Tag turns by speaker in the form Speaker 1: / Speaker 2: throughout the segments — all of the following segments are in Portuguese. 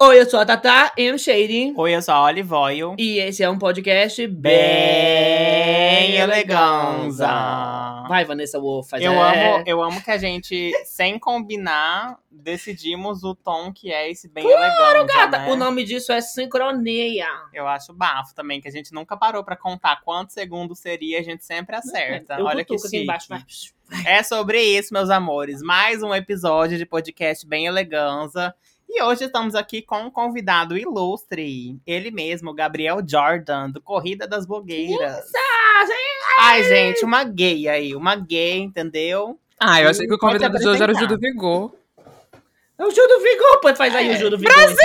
Speaker 1: Oi, eu sou a Tatá M. Shady.
Speaker 2: Oi, eu sou a Olive Oil.
Speaker 1: E esse é um podcast bem,
Speaker 2: Bem
Speaker 1: eleganza.
Speaker 2: eleganza.
Speaker 1: Vai, Vanessa Wolf, faz
Speaker 2: Eu,
Speaker 1: é.
Speaker 2: amo, eu amo que a gente, sem combinar, decidimos o tom que é esse bem elegante.
Speaker 1: Gata,
Speaker 2: né?
Speaker 1: O nome disso é sincronia.
Speaker 2: Eu acho bafo também, que a gente nunca parou pra contar quantos segundos seria, a gente sempre acerta.
Speaker 1: Eu
Speaker 2: Olha que chique.
Speaker 1: embaixo, vai.
Speaker 2: É sobre isso, meus amores. Mais um episódio de podcast bem eleganza. E hoje estamos aqui com um convidado ilustre. Ele mesmo, Gabriel Jordan, do Corrida das Blogueiras. Ai, gente, uma gay aí. Uma gay, entendeu?
Speaker 3: Ah, eu achei que o
Speaker 2: Pode
Speaker 3: convidado de hoje era o. Gil do Vigor.
Speaker 1: É o Gil do Vigor, pô, faz aí
Speaker 2: É.
Speaker 1: o Gil do Vigor. Ó,
Speaker 2: Chegou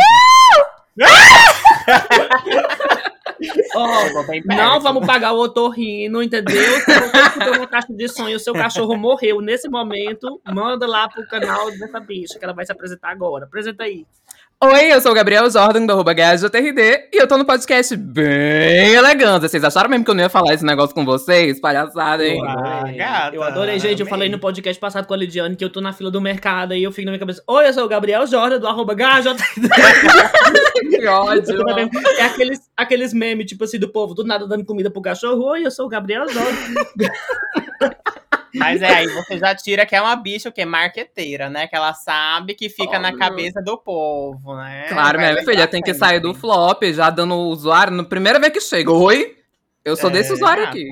Speaker 2: perto.
Speaker 1: não vamos pagar o otorrino, entendeu? Se você uma caixa de e o seu cachorro morreu nesse momento, manda lá pro canal dessa bicha, que ela vai se apresentar agora. Apresenta aí.
Speaker 3: Oi, eu sou o Gabriel Jordan, do arroba GajoTRD, e eu tô no podcast bem elegante. Vocês acharam mesmo que eu não ia falar esse negócio com vocês? Palhaçada, hein?
Speaker 1: Eu adorei.
Speaker 2: Ah, gata,
Speaker 1: eu adorei, gente. Eu falei no podcast passado com a Lidiane que eu tô na fila do mercado e eu fico na minha cabeça. Oi, eu sou o Gabriel Jordan, do arroba gajo.
Speaker 3: Que ódio.
Speaker 1: É aqueles, aqueles memes, tipo assim, do povo do nada dando comida pro cachorro. Oi, eu sou o Gabriel Jordan.
Speaker 2: Mas é, aí você já tira que é uma bicha, o quê? Marqueteira, né? Que ela sabe que fica na cabeça do povo, né?
Speaker 3: Claro, minha filha, tem que sair do flop, já dando o usuário, na primeira vez que chega. Oi? Eu sou
Speaker 2: É,
Speaker 3: desse usuário aqui.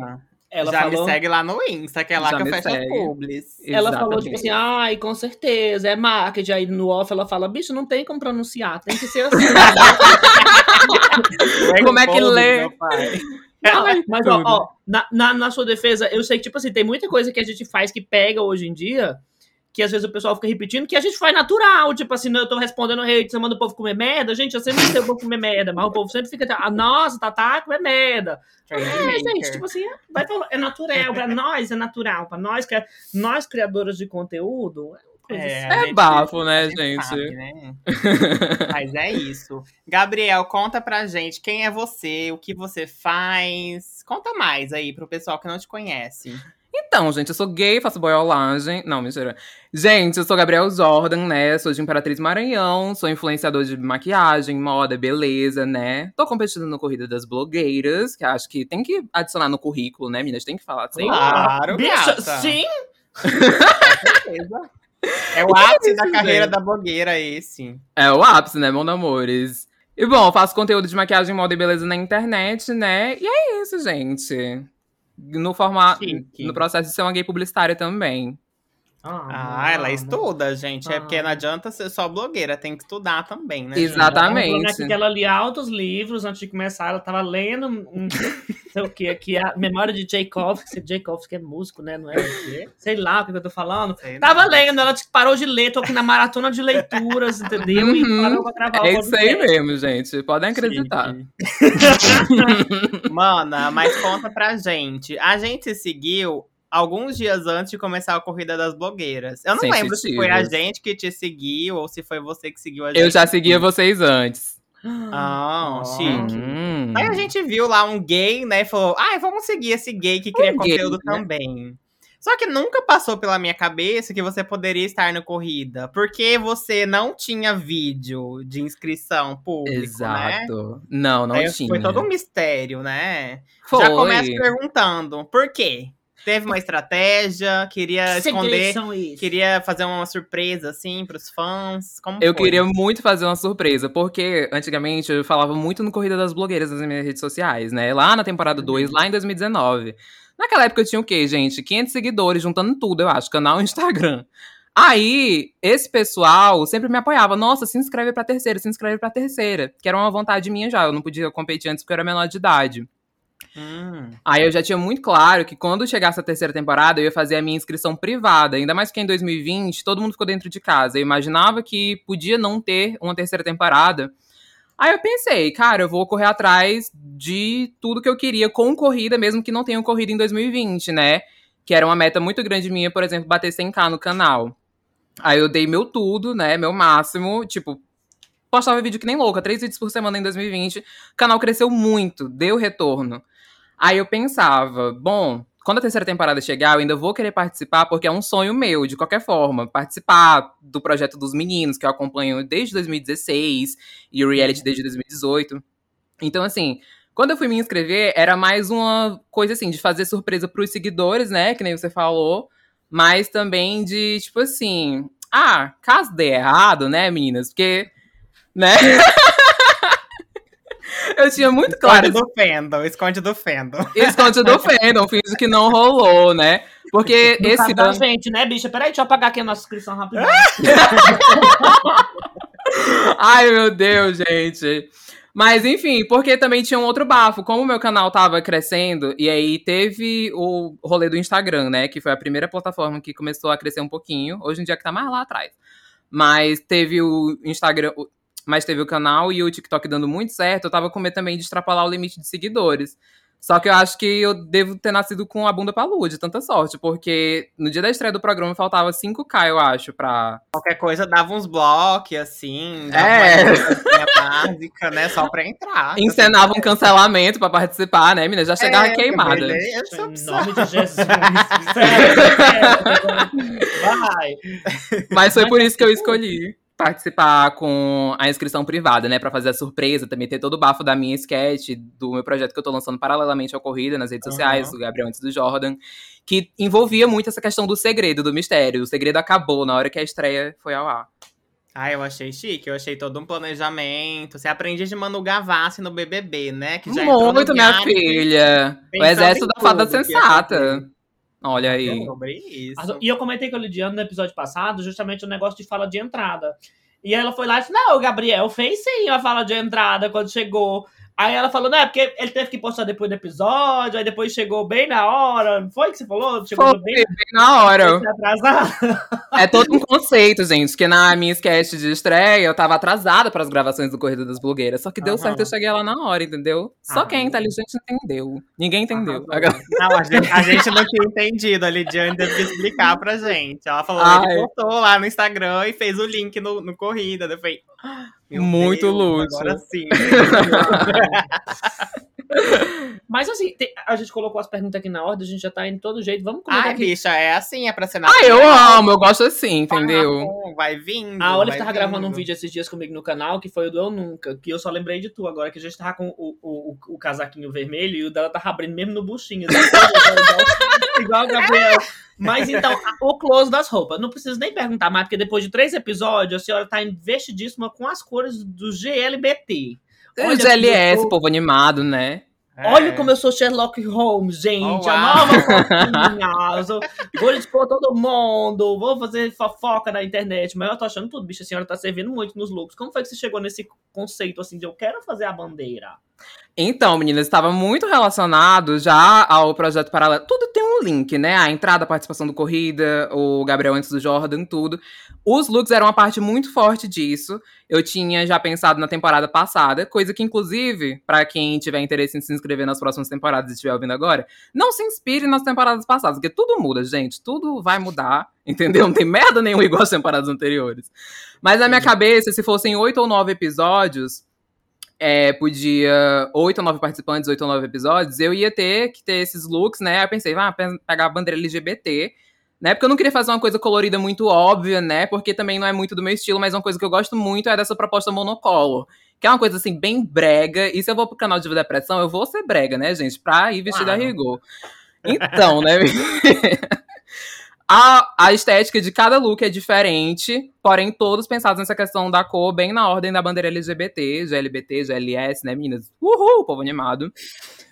Speaker 1: Ela
Speaker 2: já
Speaker 1: falou.
Speaker 2: me segue lá no Insta, que é lá
Speaker 3: Já
Speaker 2: que eu fecho as
Speaker 3: segue.
Speaker 2: publis.
Speaker 1: Ela falou, tipo assim, ai, com certeza, é marketing. Aí no off ela fala, bicho, não tem como pronunciar, tem que ser assim.
Speaker 3: Como é que lê?
Speaker 1: Ai, mas, ó, ó, na, na, na sua defesa, eu sei que, tipo assim, tem muita coisa que a gente faz que pega hoje em dia, que às vezes o pessoal fica repetindo, que a gente faz natural. Tipo assim, eu tô respondendo hate, você manda o povo comer merda. Gente, eu sempre sei o povo comer merda, mas o povo sempre fica, ah, nossa, Tatá comer merda. É, gente, tipo assim, é, é natural, pra nós é natural, pra nós, que é- nós criadores de conteúdo, é assim.
Speaker 3: É bafo, né, gente?
Speaker 2: sabe, né? Mas é isso. Gabriel, conta pra gente quem é você, o que você faz. Conta mais aí pro pessoal que não te conhece.
Speaker 3: Então, gente, eu sou gay, faço boiolagem. Não, mentira. Gente, eu sou Gabriel Jordan, né? Sou de Imperatriz Maranhão, sou influenciador de maquiagem, moda, beleza, né? Tô competindo no Corrida das Blogueiras, que acho que tem que adicionar no currículo, né, meninas? Tem que falar assim.
Speaker 2: Claro, gata.
Speaker 1: sim,
Speaker 2: certeza. É o ápice da carreira da blogueira esse.
Speaker 3: É o ápice, né, meu namores? E bom, eu faço conteúdo de maquiagem, moda e beleza na internet, né? E é isso, gente. No formato. No processo de ser uma gay publicitária também.
Speaker 2: Ah, ela
Speaker 1: amo.
Speaker 2: estuda, gente. É porque
Speaker 1: Ah.
Speaker 2: não adianta ser só blogueira, tem que estudar também, né?
Speaker 3: Exatamente.
Speaker 1: Ela falou, né, que ela lia altos livros antes de começar. Ela tava lendo um, sei o que aqui, a memória de Tchaikovsky. Tchaikovsky é músico, né? Não é? Sei lá o que eu tô falando.
Speaker 2: Sei
Speaker 1: Tava
Speaker 2: não.
Speaker 1: lendo, ela parou de ler, tô aqui na maratona de leituras, entendeu? E
Speaker 3: Uhum.
Speaker 1: parou pra gravar o
Speaker 3: É isso aí mesmo, gente. Podem acreditar.
Speaker 2: Mana, mas conta pra gente. A gente se seguiu alguns dias antes de começar a corrida das blogueiras. Eu não lembro se foi a gente que te seguiu ou se foi você que seguiu a gente.
Speaker 3: Eu já seguia vocês antes.
Speaker 2: Ah, chique.
Speaker 3: Hum.
Speaker 2: Aí a gente viu lá um gay, né? E falou: ai, vamos seguir esse gay que cria
Speaker 3: Um gay,
Speaker 2: conteúdo
Speaker 3: né?
Speaker 2: também. Só que nunca passou pela minha cabeça que você poderia estar no corrida, porque você não tinha vídeo de inscrição público, né?
Speaker 3: Exato. Não, não
Speaker 2: Aí
Speaker 3: tinha.
Speaker 2: Foi todo um mistério, né?
Speaker 3: Foi.
Speaker 2: Já começo perguntando, por quê? Teve uma estratégia, queria esconder, queria fazer uma surpresa, assim, pros fãs. Como
Speaker 3: Eu
Speaker 2: foi?
Speaker 3: queria muito fazer uma surpresa, porque antigamente eu falava muito no Corrida das Blogueiras nas minhas redes sociais, né? Lá na temporada 2, lá em 2019. Naquela época eu tinha o quê, gente? 500 seguidores, juntando tudo, eu acho, canal e Instagram. Aí, esse pessoal sempre me apoiava. Nossa, se inscreve pra terceira, se inscreve pra terceira. Que era uma vontade minha já. Eu não podia competir antes porque eu era menor de idade.
Speaker 2: Hum,
Speaker 3: Aí eu já tinha muito claro que quando chegasse a terceira temporada, eu ia fazer a minha inscrição privada. Ainda mais que em 2020, todo mundo ficou dentro de casa. Eu imaginava que podia não ter uma terceira temporada. Aí eu pensei, cara, eu vou correr atrás de tudo que eu queria com corrida, mesmo que não tenha corrida em 2020, né? Que era uma meta muito grande minha, por exemplo, bater 100k no canal. Aí eu dei meu tudo, né? Meu máximo. Tipo, postava vídeo que nem louca, três vídeos por semana em 2020. O canal cresceu muito, deu retorno. Aí eu pensava, bom, quando a terceira temporada chegar, eu ainda vou querer participar, porque é um sonho meu, de qualquer forma, participar do projeto dos meninos, que eu acompanho desde 2016, e o reality desde 2018. Então, assim, quando eu fui me inscrever, era mais uma coisa assim, de fazer surpresa pros seguidores, né? Que nem você falou. Mas também de, tipo assim, ah, caso dê errado, né, meninas? Porque, né? eu tinha muito claro.
Speaker 2: Esconde do fandom, esconde do fandom.
Speaker 3: Esconde do fandom, finge que não rolou, né? Porque
Speaker 1: No
Speaker 3: esse
Speaker 1: caso da
Speaker 3: ano.
Speaker 1: gente, né, bicha? Peraí, deixa eu apagar aqui a nossa inscrição rapidinho.
Speaker 3: Ai, meu Deus, gente. Mas enfim, porque também tinha um outro bafo. Como o meu canal tava crescendo, e aí teve o rolê do Instagram, né? Que foi a primeira plataforma que começou a crescer um pouquinho. Hoje em dia que tá mais lá atrás. Mas teve o Instagram. Mas teve o canal e o TikTok dando muito certo. Eu tava com medo também de extrapolar o limite de seguidores. Só que eu acho que eu devo ter nascido com a bunda pra lua, de tanta sorte. Porque no dia da estreia do programa faltava 5k, eu acho, pra,
Speaker 2: Qualquer coisa dava uns blocos, assim. Dava
Speaker 3: É.
Speaker 2: uma básica, né? Só pra entrar.
Speaker 3: encenava um cancelamento pra participar, né, menina? Já chegava
Speaker 2: É,
Speaker 3: queimada.
Speaker 2: beleza,
Speaker 1: Em nome de Jesus. Vai.
Speaker 3: Mas foi por isso que eu escolhi participar com a inscrição privada, né? Pra fazer a surpresa, também ter todo o bafo da minha sketch, do meu projeto que eu tô lançando paralelamente ao Corrida nas redes
Speaker 2: Aham.
Speaker 3: sociais, do Gabriel antes do Jordan, que envolvia muito essa questão do segredo, do mistério. O segredo acabou na hora que a estreia foi ao ar.
Speaker 2: Ah, eu achei chique, eu achei todo um planejamento. Você aprende de Manu Gavassi no BBB, né? Que já
Speaker 3: Muito, minha filha. O exército da fada sensata. Olha aí.
Speaker 1: As- E eu comentei com a Lidiane no episódio passado, justamente o negócio de fala de entrada. E ela foi lá e disse: Não, o Gabriel fez sim a fala de entrada quando chegou. Aí ela falou: Não, é porque ele teve que postar depois do episódio, aí depois chegou bem na hora. Não foi que você falou? Chegou
Speaker 3: Foi
Speaker 1: bem
Speaker 3: bem na hora. É todo um conceito, gente. Que na minha sketch de estreia, eu tava atrasada para as gravações do Corrida das Blogueiras. Só que deu
Speaker 2: Aham.
Speaker 3: certo, eu cheguei lá na hora, entendeu? Só
Speaker 2: Ah.
Speaker 3: quem é inteligente entendeu. Ninguém entendeu.
Speaker 2: Não, a gente, a gente não tinha entendido. A Lidiane teve que explicar pra gente. Ela falou,
Speaker 3: Ai.
Speaker 2: ele postou lá no Instagram e fez o link no, no Corrida. Eu falei, "Ah, meu
Speaker 3: Muito
Speaker 2: Deus,
Speaker 3: luxo.
Speaker 2: Agora sim.
Speaker 1: Mas assim, tem- a gente colocou as perguntas aqui na ordem, a gente já tá indo de todo jeito. Vamos comentar
Speaker 2: Ai,
Speaker 1: aqui.
Speaker 2: bicha, é assim, é pra ser
Speaker 3: Ah, eu amo, eu gosto assim, entendeu?
Speaker 2: Ah, Vai vindo.
Speaker 1: A Olive tava
Speaker 2: vindo.
Speaker 1: gravando um vídeo esses dias comigo no canal, que foi o do Eu Nunca, que eu só lembrei de tu agora, que a gente tava com o, o, o, o casaquinho vermelho e o dela tava abrindo mesmo no buchinho. igual, igual o Gabriel. Mas então, o close das roupas. Não preciso nem perguntar mais, porque depois de três episódios, a senhora tá investidíssima com as cores do GLBT.
Speaker 3: O GLS, povo animado, né?
Speaker 2: É.
Speaker 1: Olha como eu sou Sherlock Holmes, gente.
Speaker 2: Oh,
Speaker 1: a nova fofinha. Vou expor todo mundo. Vou fazer fofoca na internet. Mas eu tô achando tudo, bicho. A senhora tá servindo muito nos looks. Como foi que você chegou nesse conceito assim de eu quero fazer a bandeira?
Speaker 3: Então, meninas, estava muito relacionado já ao projeto paralelo. Tudo link, né? A entrada, a participação do Corrida, o Gabriel antes do Jordan, tudo. Os looks eram uma parte muito forte disso. Eu tinha já pensado na temporada passada, coisa que, inclusive, pra quem tiver interesse em se inscrever nas próximas temporadas e estiver ouvindo agora, não se inspire nas temporadas passadas, porque tudo muda, gente. Tudo vai mudar, entendeu? Não tem merda nenhuma igual às temporadas anteriores. Mas na minha cabeça, se fossem oito ou nove episódios, é, podia oito ou nove participantes, oito ou nove episódios, eu ia ter que ter esses looks, né? Aí eu pensei, ah, pe- pegar a bandeira LGBT, né? Porque eu não queria fazer uma coisa colorida muito óbvia, né? Porque também não é muito do meu estilo, mas uma coisa que eu gosto muito é dessa proposta monocolo. Que é uma coisa assim, bem brega. E se eu vou pro canal de Depressão, eu vou ser brega, né, gente? Pra ir vestida
Speaker 2: Claro.
Speaker 3: a rigor. Então, né? A, a estética de cada look é diferente, porém todos pensados nessa questão da cor, bem na ordem da bandeira LGBT, GLBT, GLS, né, meninas? Uhul, povo animado.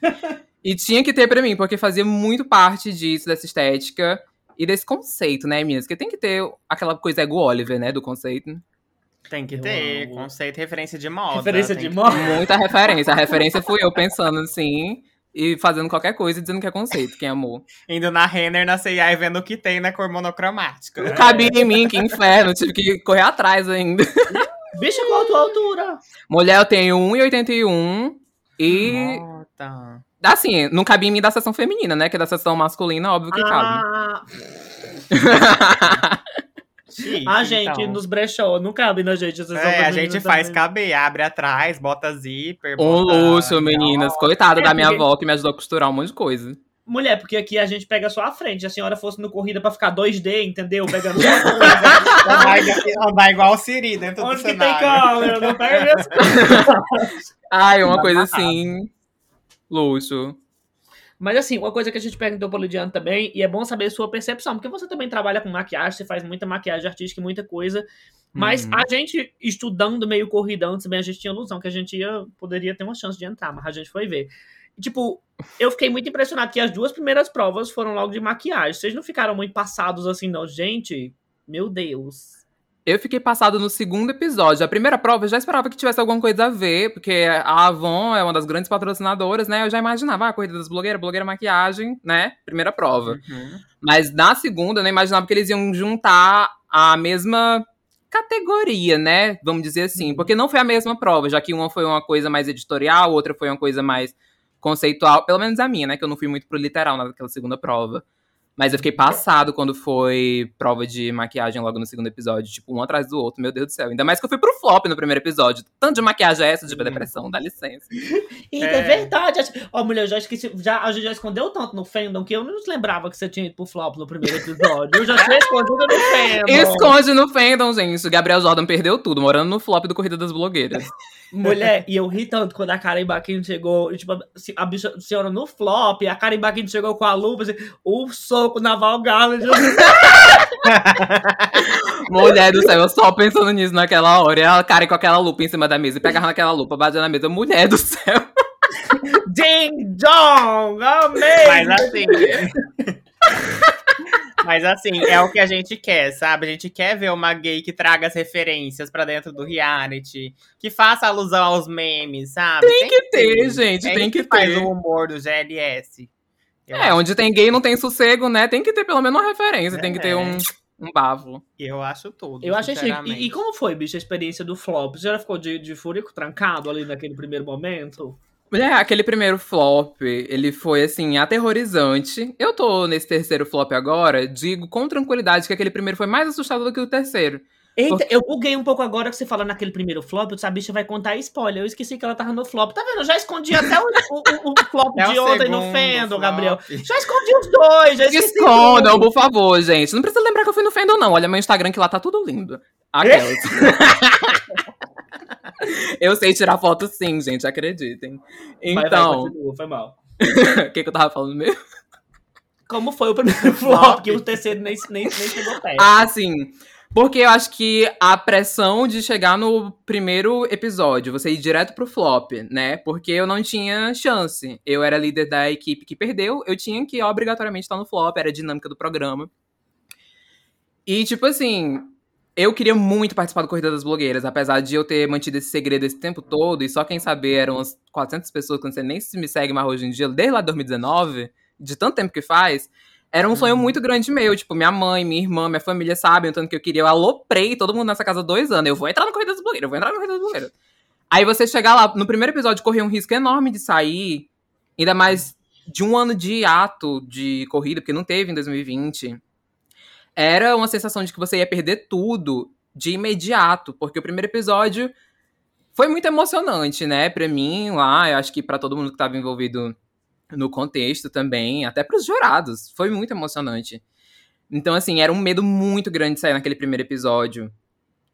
Speaker 3: e tinha que ter pra mim, porque fazia muito parte disso, dessa estética e desse conceito, né, meninas? Que tem que ter aquela coisa ego Oliver, né, do conceito.
Speaker 2: Tem que ter conceito e referência de moda.
Speaker 1: Referência de moda.
Speaker 3: Muita referência. A referência fui eu pensando assim e fazendo qualquer coisa e dizendo que é conceito, quem amou.
Speaker 2: Indo na Renner, na C&A e vendo o que tem na cor monocromática.
Speaker 3: Não cabia em mim, que inferno, tive que correr atrás ainda.
Speaker 1: Bicho, qual a tua altura?
Speaker 3: Mulher, eu tenho 1,81 e.
Speaker 2: Nota.
Speaker 3: Assim, não cabia em mim da seção feminina, né? Que da seção masculina, óbvio que cabe.
Speaker 2: Chique,
Speaker 1: a gente,
Speaker 2: então.
Speaker 1: nos brechó, não cabe na gente.
Speaker 2: É, a gente faz
Speaker 1: também.
Speaker 2: caber, abre atrás, bota zíper.
Speaker 3: Um
Speaker 2: bota
Speaker 3: luxo, meninas. Coitada
Speaker 1: É,
Speaker 3: da minha
Speaker 1: porque-
Speaker 3: avó que me ajudou a costurar um monte de coisa.
Speaker 1: Mulher, porque aqui a gente pega só a frente. Se a senhora fosse no corrida pra ficar 2D, entendeu? Pegando só a coisa.
Speaker 2: Andar, igual- o Siri dentro
Speaker 1: Onde
Speaker 2: do
Speaker 1: que tem
Speaker 2: cenário.
Speaker 1: câmera? Não pega.
Speaker 3: Ai, uma coisa assim. Luxo.
Speaker 1: Mas assim, uma coisa que a gente perguntou pro Lidiano também, e é bom saber sua percepção, porque você também trabalha com maquiagem, você faz muita maquiagem artística e muita coisa. Mas
Speaker 3: Uhum.
Speaker 1: a gente, estudando meio corrida antes, também a gente tinha ilusão que a gente ia, poderia ter uma chance de entrar, mas a gente foi ver. E, tipo, eu fiquei muito impressionado que as duas primeiras provas foram logo de maquiagem. Vocês não ficaram muito passados assim, não? Gente, meu Deus.
Speaker 3: Eu fiquei passado no segundo episódio. A primeira prova eu já esperava que tivesse alguma coisa a ver, porque a Avon é uma das grandes patrocinadoras, né? Eu já imaginava, ah, a corrida das blogueiras, blogueira maquiagem, né? Primeira prova.
Speaker 2: Uhum.
Speaker 3: Mas na segunda, eu não imaginava que eles iam juntar a mesma categoria, né? Vamos dizer assim. Porque não foi a mesma prova, já que uma foi uma coisa mais editorial, outra foi uma coisa mais conceitual. Pelo menos a minha, né? Que eu não fui muito pro literal naquela segunda prova. Mas eu fiquei passado quando foi prova de maquiagem logo no segundo episódio. Tipo, um atrás do outro, meu Deus do céu. Ainda mais que eu fui pro flop no primeiro episódio. Tanto de maquiagem é essa, de depressão, dá licença.
Speaker 1: E é,
Speaker 2: É.
Speaker 1: verdade. Ó, mulher, eu já esqueci. Já, a gente já escondeu tanto no fandom que eu não lembrava que você tinha ido pro flop no primeiro episódio. Eu já tinha escondido no fandom.
Speaker 3: Esconde no fandom, gente. O Gabriel Jordan perdeu tudo, morando no flop do Corrida das Blogueiras.
Speaker 1: Mulher, e eu ri tanto quando a Karen Baquinho chegou, tipo, a- a bicha, a senhora no flop, a Karen Baquinho chegou com a lupa, assim, o soco na Val Garland.
Speaker 3: Mulher do céu, eu só pensando nisso naquela hora. E a cara com aquela lupa em cima da mesa e pegava naquela lupa, batia na mesa. Mulher do céu.
Speaker 1: Ding Dong! Amei!
Speaker 2: Mas assim. Mas assim, é o que a gente quer, sabe? A gente quer ver uma gay que traga as referências pra dentro do reality, que faça alusão aos memes, sabe? Tem,
Speaker 3: que ter, gente,
Speaker 2: É
Speaker 3: tem que
Speaker 2: faz
Speaker 3: ter.
Speaker 2: o humor do GLS. Eu,
Speaker 3: É,
Speaker 2: acho,
Speaker 3: onde tem gay não tem sossego, né? Tem que ter pelo menos uma referência, tem que ter
Speaker 2: É.
Speaker 3: um, um bavo.
Speaker 2: eu acho tudo.
Speaker 1: Eu achei chique.
Speaker 2: sinceramente.
Speaker 1: E, e como foi, bicho, a experiência do flop? Você já ficou de, de fúrico trancado ali naquele primeiro momento?
Speaker 3: Mulher, aquele primeiro flop, ele foi, assim, aterrorizante. Eu tô nesse terceiro flop agora, digo com tranquilidade que aquele primeiro foi mais assustador do que o terceiro.
Speaker 1: Eita, eu buguei um pouco agora que você fala naquele primeiro flop, a bicha vai contar spoiler. Eu esqueci que ela tava no flop. Tá vendo? Eu já escondi até o, o- o- flop
Speaker 2: É
Speaker 1: de ontem no
Speaker 2: flop.
Speaker 1: Gabriel. Já escondi os dois, já esqueci.
Speaker 3: Escondam, por favor, gente. Não precisa lembrar que eu fui no fandom, não. Olha meu Instagram que lá tá tudo lindo. Aquelas. eu sei tirar foto sim, gente, acreditem.
Speaker 1: Vai, vai,
Speaker 3: Então,
Speaker 1: continua, foi mal.
Speaker 3: o que, que eu tava falando mesmo?
Speaker 1: Como foi o primeiro flop, que o terceiro nem, nem, nem chegou perto.
Speaker 3: Ah, sim. Porque eu acho que a pressão de chegar no primeiro episódio, você ir direto pro flop, né? Porque eu não tinha chance. Eu era líder da equipe que perdeu, eu tinha que obrigatoriamente estar no flop, era a dinâmica do programa. E, tipo assim, eu queria muito participar do Corrida das Blogueiras, apesar de eu ter mantido esse segredo esse tempo todo, e só quem saber eram umas 400 pessoas, quando você nem se me segue mais hoje em dia, desde lá de 2019, de tanto tempo que faz. Era um sonho muito grande meu. Tipo, minha mãe, minha irmã, minha família sabem o tanto que eu queria. Eu aloprei todo mundo nessa casa há dois anos. Eu vou entrar no Corrida das Blogueiras, eu vou entrar no Corrida das Blogueiras. Aí você chegar lá, no primeiro episódio, correr um risco enorme de sair. Ainda mais de um ano de ato de corrida, porque não teve em 2020. Era uma sensação de que você ia perder tudo de imediato. Porque o primeiro episódio foi muito emocionante, né? Pra mim lá, eu acho que pra todo mundo que tava envolvido no contexto também, até pros jurados. Foi muito emocionante. Então, assim, era um medo muito grande de sair naquele primeiro episódio.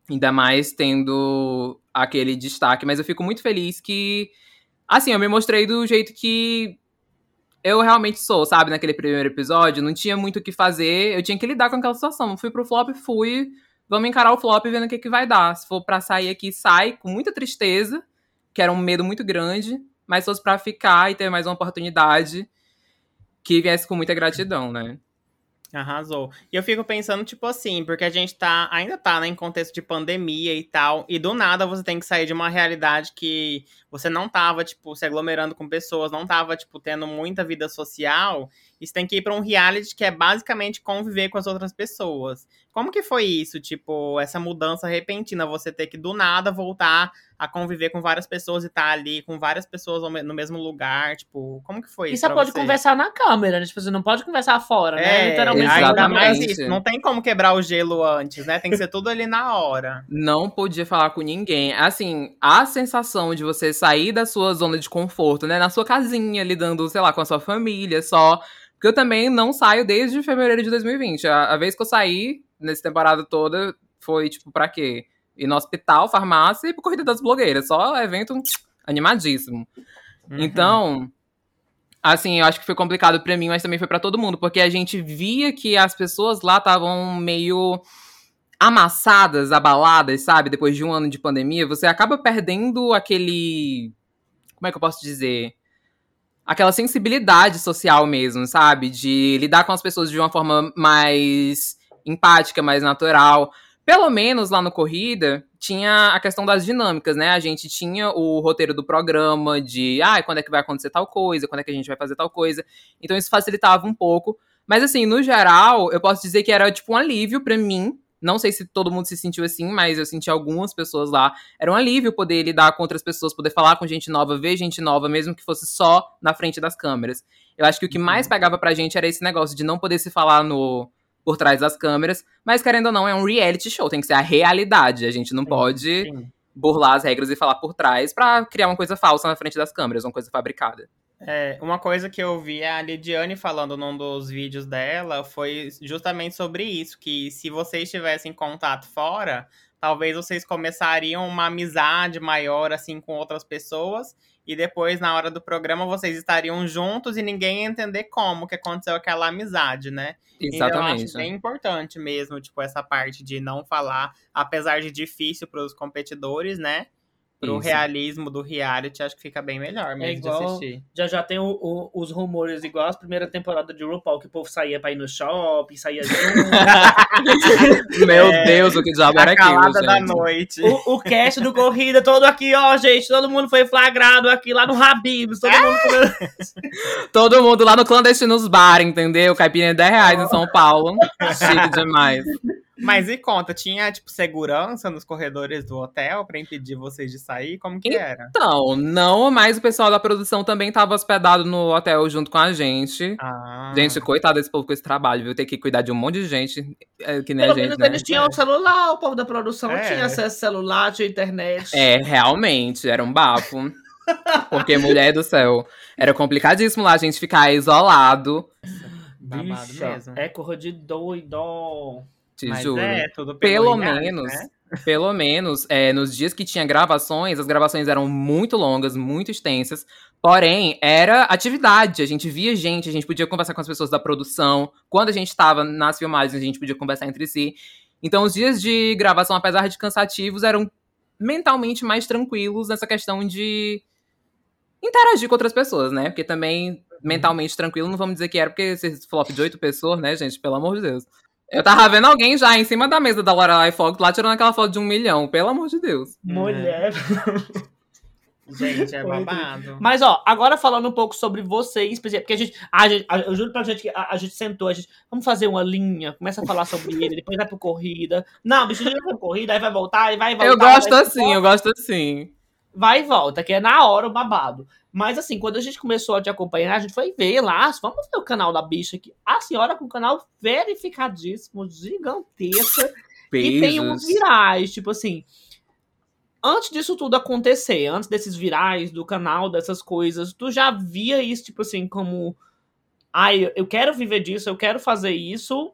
Speaker 3: Ainda mais tendo aquele destaque. Mas eu fico muito feliz que, assim, eu me mostrei do jeito que eu realmente sou, sabe? Naquele primeiro episódio. Não tinha muito o que fazer. Eu tinha que lidar com aquela situação. Fui pro flop, fui. Vamos encarar o flop vendo o que, que vai dar. Se for pra sair aqui, sai com muita tristeza, que era um medo muito grande. Mas se fosse pra ficar e ter mais uma oportunidade, que viesse com muita gratidão, né?
Speaker 2: Arrasou. E eu fico pensando, tipo assim, porque a gente tá, ainda tá né, em contexto de pandemia e tal, e do nada você tem que sair de uma realidade que você não tava, tipo, se aglomerando com pessoas, não tava, tipo, tendo muita vida social. E você tem que ir pra um reality que é basicamente conviver com as outras pessoas. Como que foi isso? Tipo, essa mudança repentina, você ter que do nada voltar a conviver com várias pessoas e estar tá ali com várias pessoas no mesmo lugar, tipo, como que foi
Speaker 1: E
Speaker 2: isso?
Speaker 1: você
Speaker 2: pra
Speaker 1: pode
Speaker 2: você?
Speaker 1: conversar na câmera, né? Tipo, você não pode conversar fora, né?
Speaker 2: É,
Speaker 1: Literalmente.
Speaker 2: ainda mais
Speaker 3: Exatamente.
Speaker 2: isso. Não tem como quebrar o gelo antes, né? Tem que ser tudo ali na hora.
Speaker 3: Não podia falar com ninguém. Assim, a sensação de você sair da sua zona de conforto, né? Na sua casinha, lidando, sei lá, com a sua família só. Porque eu também não saio desde fevereiro de 2020. A, a vez que eu saí, nessa temporada toda, foi tipo, pra quê? Ir no hospital, farmácia e Corrida das Blogueiras. Só evento animadíssimo.
Speaker 2: Uhum.
Speaker 3: Então, assim, eu acho que foi complicado pra mim, mas também foi pra todo mundo, porque a gente via que as pessoas lá estavam meio amassadas, abaladas, sabe? Depois de um ano de pandemia, você acaba perdendo aquele. Como é que eu posso dizer? Aquela sensibilidade social mesmo, sabe? De lidar com as pessoas de uma forma mais empática, mais natural. Pelo menos lá no Corrida, tinha a questão das dinâmicas, né? A gente tinha o roteiro do programa de, ah, quando é que vai acontecer tal coisa, quando é que a gente vai fazer tal coisa. Então isso facilitava um pouco. Mas assim, no geral, eu posso dizer que era tipo um alívio pra mim. Não sei se todo mundo se sentiu assim, mas eu senti algumas pessoas lá. Era um alívio poder lidar com outras pessoas, poder falar com gente nova, ver gente nova, mesmo que fosse só na frente das câmeras. Eu acho que o que mais pegava pra gente era esse negócio de não poder se falar no por trás das câmeras, mas querendo ou não, é um reality show, tem que ser a realidade. A gente não pode
Speaker 2: Sim.
Speaker 3: burlar as regras e falar por trás pra criar uma coisa falsa na frente das câmeras, uma coisa fabricada.
Speaker 2: É, uma coisa que eu vi a Lidiane falando num dos vídeos dela foi justamente sobre isso, que se vocês tivessem contato fora, talvez vocês começariam uma amizade maior assim com outras pessoas e depois na hora do programa vocês estariam juntos e ninguém ia entender como que aconteceu aquela amizade, né? Então, eu
Speaker 3: Exatamente.
Speaker 2: acho bem importante mesmo, tipo, essa parte de não falar, apesar de difícil para os competidores, né? Pro
Speaker 3: Isso.
Speaker 2: realismo do reality, acho que fica bem melhor mesmo de
Speaker 1: igual-
Speaker 2: assistir.
Speaker 1: Já já tem o- o- os rumores, igual as primeiras temporadas de RuPaul, que o povo saía pra ir no shopping, saía junto.
Speaker 3: Meu
Speaker 2: É,
Speaker 3: Deus, o que diabo
Speaker 2: A
Speaker 3: era aquilo,
Speaker 2: calada da noite.
Speaker 1: o, o cast do Corrida todo aqui, ó, gente. Todo mundo foi flagrado aqui lá no Habibs. Todo mundo comendo.
Speaker 3: Todo mundo lá no clandestinos bar, entendeu? Caipirinha de 10 reais em São Paulo. Chique demais.
Speaker 2: Mas e conta, tinha, tipo, segurança nos corredores do hotel pra impedir vocês de sair? Como que era?
Speaker 3: Então, não, mas o pessoal da produção também tava hospedado no hotel junto com a gente.
Speaker 2: Ah,
Speaker 3: Gente, coitado desse povo com esse trabalho, viu? Ter que cuidar de um monte de gente, é, que nem
Speaker 1: Pelo
Speaker 3: a gente,
Speaker 1: menos
Speaker 3: né?
Speaker 1: eles tinham o celular, o povo da produção
Speaker 2: É.
Speaker 1: tinha acesso ao celular, tinha internet.
Speaker 3: É, realmente, era um bafo. Porque, mulher do céu, era complicadíssimo lá a gente ficar isolado,
Speaker 2: babado
Speaker 1: Bicha,
Speaker 2: mesmo.
Speaker 1: é corra de doido.
Speaker 3: Te
Speaker 2: Mas
Speaker 3: juro.
Speaker 2: é, tudo
Speaker 3: Pelo
Speaker 2: pelo reality,
Speaker 3: menos,
Speaker 2: né?
Speaker 3: pelo menos, é, nos dias que tinha gravações, as gravações eram muito longas, muito extensas. Porém, era atividade. A gente via gente, a gente podia conversar com as pessoas da produção. Quando a gente estava nas filmagens, a gente podia conversar entre si. Então, os dias de gravação, apesar de cansativos, eram mentalmente mais tranquilos nessa questão de interagir com outras pessoas, né? Porque também, mentalmente tranquilo, não vamos dizer que era, porque esse flop de oito pessoas, né, gente? Pelo amor de Deus. Eu tava vendo alguém já em cima da mesa da Lorelai Fox lá tirando aquela foto de um milhão, pelo amor de Deus.
Speaker 1: Mulher.
Speaker 2: Gente, é babado.
Speaker 1: Mas, ó, agora falando um pouco sobre vocês, porque a gente, a gente a- eu juro pra gente que a, a gente sentou, a gente, vamos fazer uma linha, começa a falar sobre ele, depois vai pro corrida. Não, bicho, ele vai pro corrida, aí vai voltar, aí vai voltar.
Speaker 3: eu gosto assim, eu gosto assim.
Speaker 1: Vai e volta, que é na hora o babado. Mas assim, quando a gente começou a te acompanhar, a gente foi ver lá, vamos ver o canal da bicha aqui. A senhora com o canal verificadíssimo, gigantesca. E tem uns virais, tipo assim. Antes disso tudo acontecer, antes desses virais do canal, dessas coisas, tu já via isso, tipo assim, como. Ai, eu quero viver disso, eu quero fazer isso,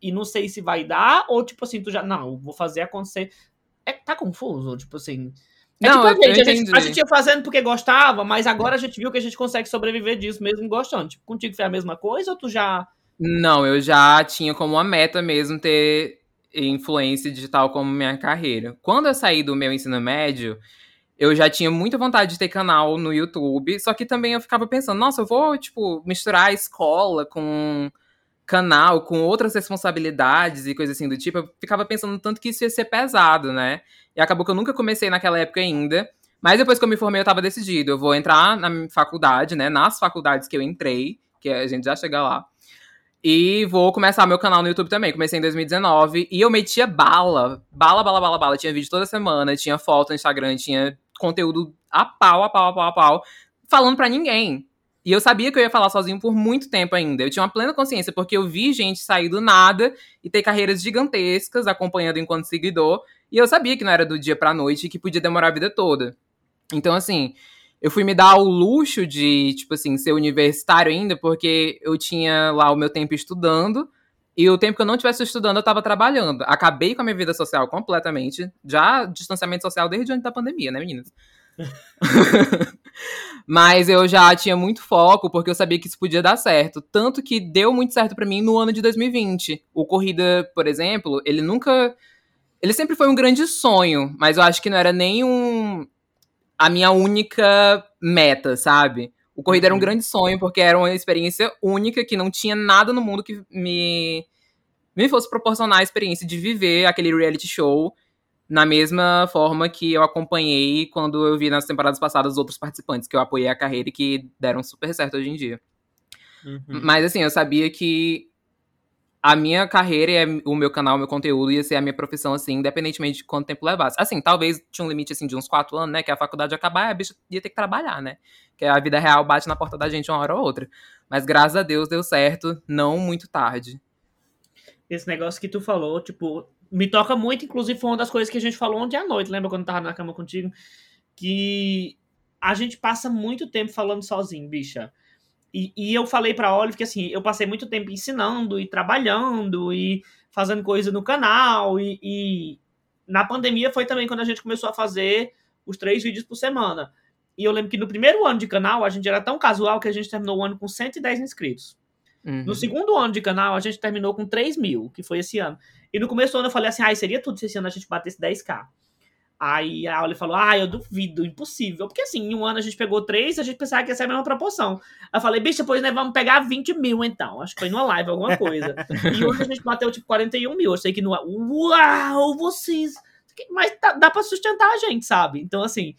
Speaker 1: e não sei se vai dar, ou tipo assim, tu já. Não, eu vou fazer acontecer. É, tá confuso, tipo assim. É
Speaker 3: Não,
Speaker 1: tipo a gente, a gente, a gente ia fazendo porque gostava, mas agora a gente viu que a gente consegue sobreviver disso mesmo gostando. Tipo, contigo foi a mesma coisa ou tu já.
Speaker 3: Não, eu já tinha como uma meta mesmo ter influência digital como minha carreira. Quando eu saí do meu ensino médio, eu já tinha muita vontade de ter canal no YouTube, só que também eu ficava pensando, nossa, eu vou, tipo, misturar a escola com canal, com outras responsabilidades e coisa assim do tipo. Eu ficava pensando tanto que isso ia ser pesado, né? E acabou que eu nunca comecei naquela época ainda. Mas depois que eu me formei, eu tava decidido. Eu vou entrar na faculdade, né? Nas faculdades que eu entrei, que a gente já chega lá. E vou começar meu canal no YouTube também. Comecei em 2019 e eu metia bala. Bala, bala, bala, bala. Tinha vídeo toda semana, tinha foto no Instagram, tinha conteúdo a pau, a pau, a pau, a pau, falando para ninguém. E eu sabia que eu ia falar sozinho por muito tempo ainda. Eu tinha uma plena consciência, porque eu vi gente sair do nada e ter carreiras gigantescas acompanhando enquanto seguidor. E eu sabia que não era do dia pra noite e que podia demorar a vida toda. Então, assim, eu fui me dar o luxo de, tipo assim, ser universitário ainda, porque eu tinha lá o meu tempo estudando. E o tempo que eu não estivesse estudando, eu estava trabalhando. Acabei com a minha vida social completamente. Já distanciamento social desde antes da pandemia, né, meninas? Mas eu já tinha muito foco, porque eu sabia que isso podia dar certo. Tanto que deu muito certo para mim no ano de 2020. O Corrida, por exemplo, ele nunca. Ele sempre foi um grande sonho, mas eu acho que não era nem um, a minha única meta, sabe? O Corrida era um uhum. grande sonho, porque era uma experiência única, que não tinha nada no mundo que me, me fosse proporcionar a experiência de viver aquele reality show na mesma forma que eu acompanhei quando eu vi nas temporadas passadas outros participantes, que eu apoiei a carreira e que deram super certo hoje em dia. Uhum. Mas assim, eu sabia que a minha carreira e o meu canal, o meu conteúdo ia ser a minha profissão, assim, independentemente de quanto tempo levasse. Assim, talvez tinha um limite, assim, de uns quatro anos, né? Que a faculdade acabar, a bicha ia ter que trabalhar, né? Que a vida real bate na porta da gente uma hora ou outra. Mas graças a Deus deu certo, não muito tarde.
Speaker 1: Esse negócio que tu falou, tipo, me toca muito, inclusive foi uma das coisas que a gente falou ontem à noite, lembra quando eu tava na cama contigo? Que a gente passa muito tempo falando sozinho, bicha. E, e eu falei pra Olive que assim, eu passei muito tempo ensinando e trabalhando e fazendo coisa no canal. E, e na pandemia foi também quando a gente começou a fazer os três vídeos por semana. E eu lembro que no primeiro ano de canal, a gente era tão casual que a gente terminou o ano com 110 inscritos. Uhum. No segundo ano de canal, a gente terminou com 3 mil, que foi esse ano. E no começo do ano eu falei assim, ah, seria tudo se esse ano a gente batesse 10k. Aí a Auli falou: Ah, eu duvido, impossível. Porque assim, em um ano a gente pegou três, a gente pensava que ia ser a mesma proporção. Eu falei, bicha, pois né, vamos pegar 20 mil então. Acho que foi numa live, alguma coisa. e hoje a gente bateu tipo 41 mil. Eu sei que no. Uau, vocês. Mas dá, dá pra sustentar a gente, sabe? Então, assim,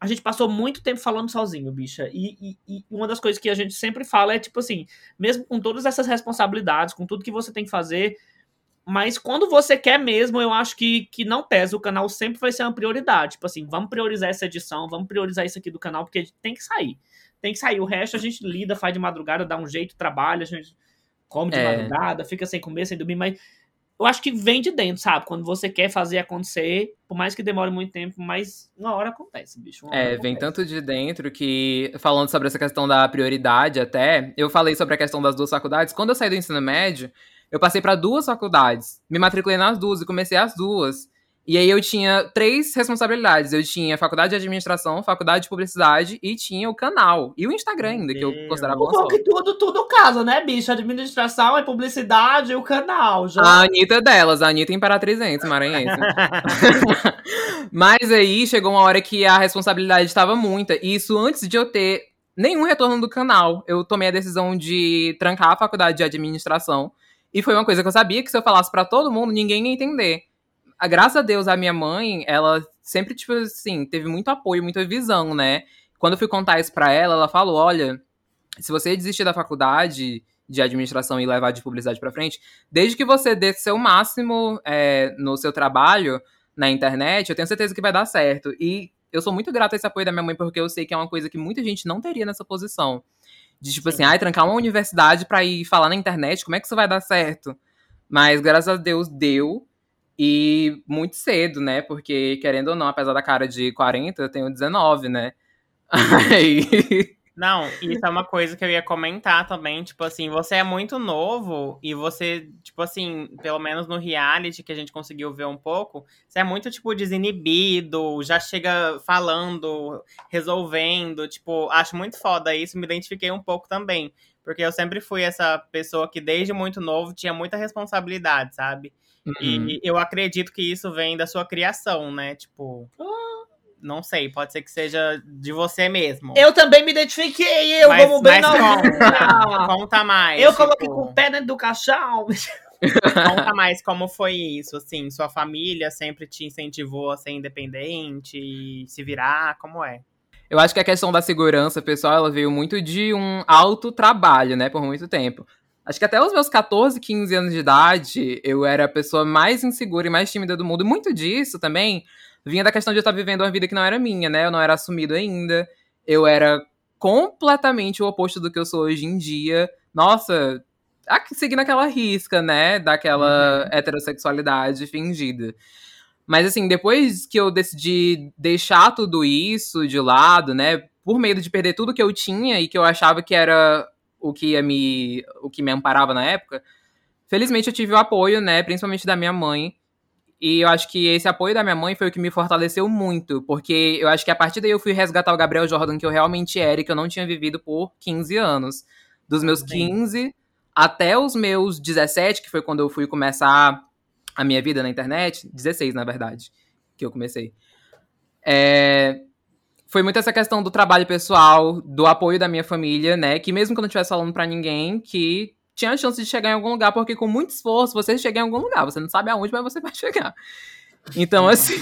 Speaker 1: a gente passou muito tempo falando sozinho, bicha. E, e, e, uma das coisas que a gente sempre fala é, tipo assim, mesmo com todas essas responsabilidades, com tudo que você tem que fazer, mas quando você quer mesmo, eu acho que, que não pesa. O canal sempre vai ser uma prioridade. Tipo assim, vamos priorizar essa edição, vamos priorizar isso aqui do canal, porque tem que sair. Tem que sair. O resto a gente lida, faz de madrugada, dá um jeito, trabalha, a gente come de é. madrugada, fica sem comer, sem dormir, mas eu acho que vem de dentro, sabe? Quando você quer fazer acontecer, por mais que demore muito tempo, mas uma hora acontece, bicho.
Speaker 3: é,
Speaker 1: acontece.
Speaker 3: vem tanto de dentro que, falando sobre essa questão da prioridade até, eu falei sobre a questão das duas faculdades. Quando eu saí do ensino médio, eu passei para duas faculdades, me matriculei nas duas e comecei as duas. E aí eu tinha três responsabilidades. Eu tinha faculdade de administração, faculdade de publicidade e tinha o canal. E o Instagram ainda, que eu considerava
Speaker 1: um só. que tudo, tudo casa, né, bicho? Administração, é publicidade e o canal. Já.
Speaker 3: A Anitta é delas, a Anitta é Imperatrizense, maranhense. Mas aí chegou uma hora que a responsabilidade estava muita. E isso antes de eu ter nenhum retorno do canal. Eu tomei a decisão de trancar a faculdade de administração e foi uma coisa que eu sabia que se eu falasse para todo mundo, ninguém ia entender. A, graças a Deus, a minha mãe, ela sempre, tipo assim, teve muito apoio, muita visão, né? Quando eu fui contar isso pra ela, ela falou: olha, se você desistir da faculdade de administração e levar de publicidade para frente, desde que você dê seu máximo é, no seu trabalho na internet, eu tenho certeza que vai dar certo. E eu sou muito grata a esse apoio da minha mãe, porque eu sei que é uma coisa que muita gente não teria nessa posição. De tipo Sim. assim, ai, trancar uma universidade pra ir falar na internet, como é que isso vai dar certo? Mas graças a Deus deu. E muito cedo, né? Porque, querendo ou não, apesar da cara de 40, eu tenho 19, né? Aí.
Speaker 2: Não, isso é uma coisa que eu ia comentar também. Tipo assim, você é muito novo e você, tipo assim, pelo menos no reality que a gente conseguiu ver um pouco, você é muito, tipo, desinibido, já chega falando, resolvendo. Tipo, acho muito foda isso, me identifiquei um pouco também. Porque eu sempre fui essa pessoa que desde muito novo tinha muita responsabilidade, sabe? Uhum. E eu acredito que isso vem da sua criação, né? Tipo. Ah não sei, pode ser que seja de você mesmo.
Speaker 1: Eu também me identifiquei, eu mas, como bem mas
Speaker 2: conta, conta mais.
Speaker 1: Eu tipo... coloquei com o pé dentro do caixão.
Speaker 2: Conta mais como foi isso, assim, sua família sempre te incentivou a ser independente, se virar, como é?
Speaker 3: Eu acho que a questão da segurança pessoal, ela veio muito de um alto trabalho, né, por muito tempo. Acho que até os meus 14, 15 anos de idade, eu era a pessoa mais insegura e mais tímida do mundo. E muito disso também vinha da questão de eu estar vivendo uma vida que não era minha, né? Eu não era assumido ainda. Eu era completamente o oposto do que eu sou hoje em dia. Nossa, seguindo aquela risca, né? Daquela uhum. heterossexualidade fingida. Mas assim, depois que eu decidi deixar tudo isso de lado, né? Por medo de perder tudo que eu tinha e que eu achava que era o que ia me. o que me amparava na época. Felizmente eu tive o apoio, né? Principalmente da minha mãe. E eu acho que esse apoio da minha mãe foi o que me fortaleceu muito, porque eu acho que a partir daí eu fui resgatar o Gabriel Jordan que eu realmente era e que eu não tinha vivido por 15 anos. Dos meus 15 até os meus 17, que foi quando eu fui começar a minha vida na internet, 16 na verdade, que eu comecei. É, foi muito essa questão do trabalho pessoal, do apoio da minha família, né? Que mesmo que eu não estivesse falando para ninguém, que tinha a chance de chegar em algum lugar, porque com muito esforço você chega em algum lugar. Você não sabe aonde, mas você vai chegar. Então, assim.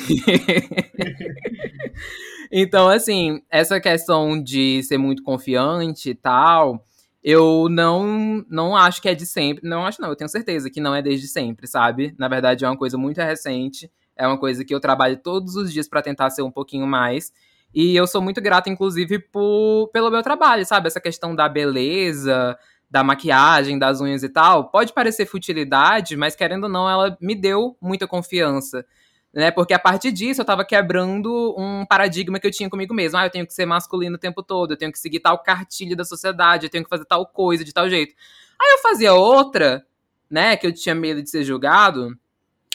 Speaker 3: então, assim, essa questão de ser muito confiante e tal eu não não acho que é de sempre. Não acho, não, eu tenho certeza que não é desde sempre, sabe? Na verdade, é uma coisa muito recente. É uma coisa que eu trabalho todos os dias para tentar ser um pouquinho mais. E eu sou muito grata, inclusive, por, pelo meu trabalho, sabe? Essa questão da beleza, da maquiagem, das unhas e tal. Pode parecer futilidade, mas querendo ou não, ela me deu muita confiança né? Porque a partir disso eu tava quebrando um paradigma que eu tinha comigo mesmo. Ah, eu tenho que ser masculino o tempo todo, eu tenho que seguir tal cartilha da sociedade, eu tenho que fazer tal coisa de tal jeito. Aí eu fazia outra, né, que eu tinha medo de ser julgado,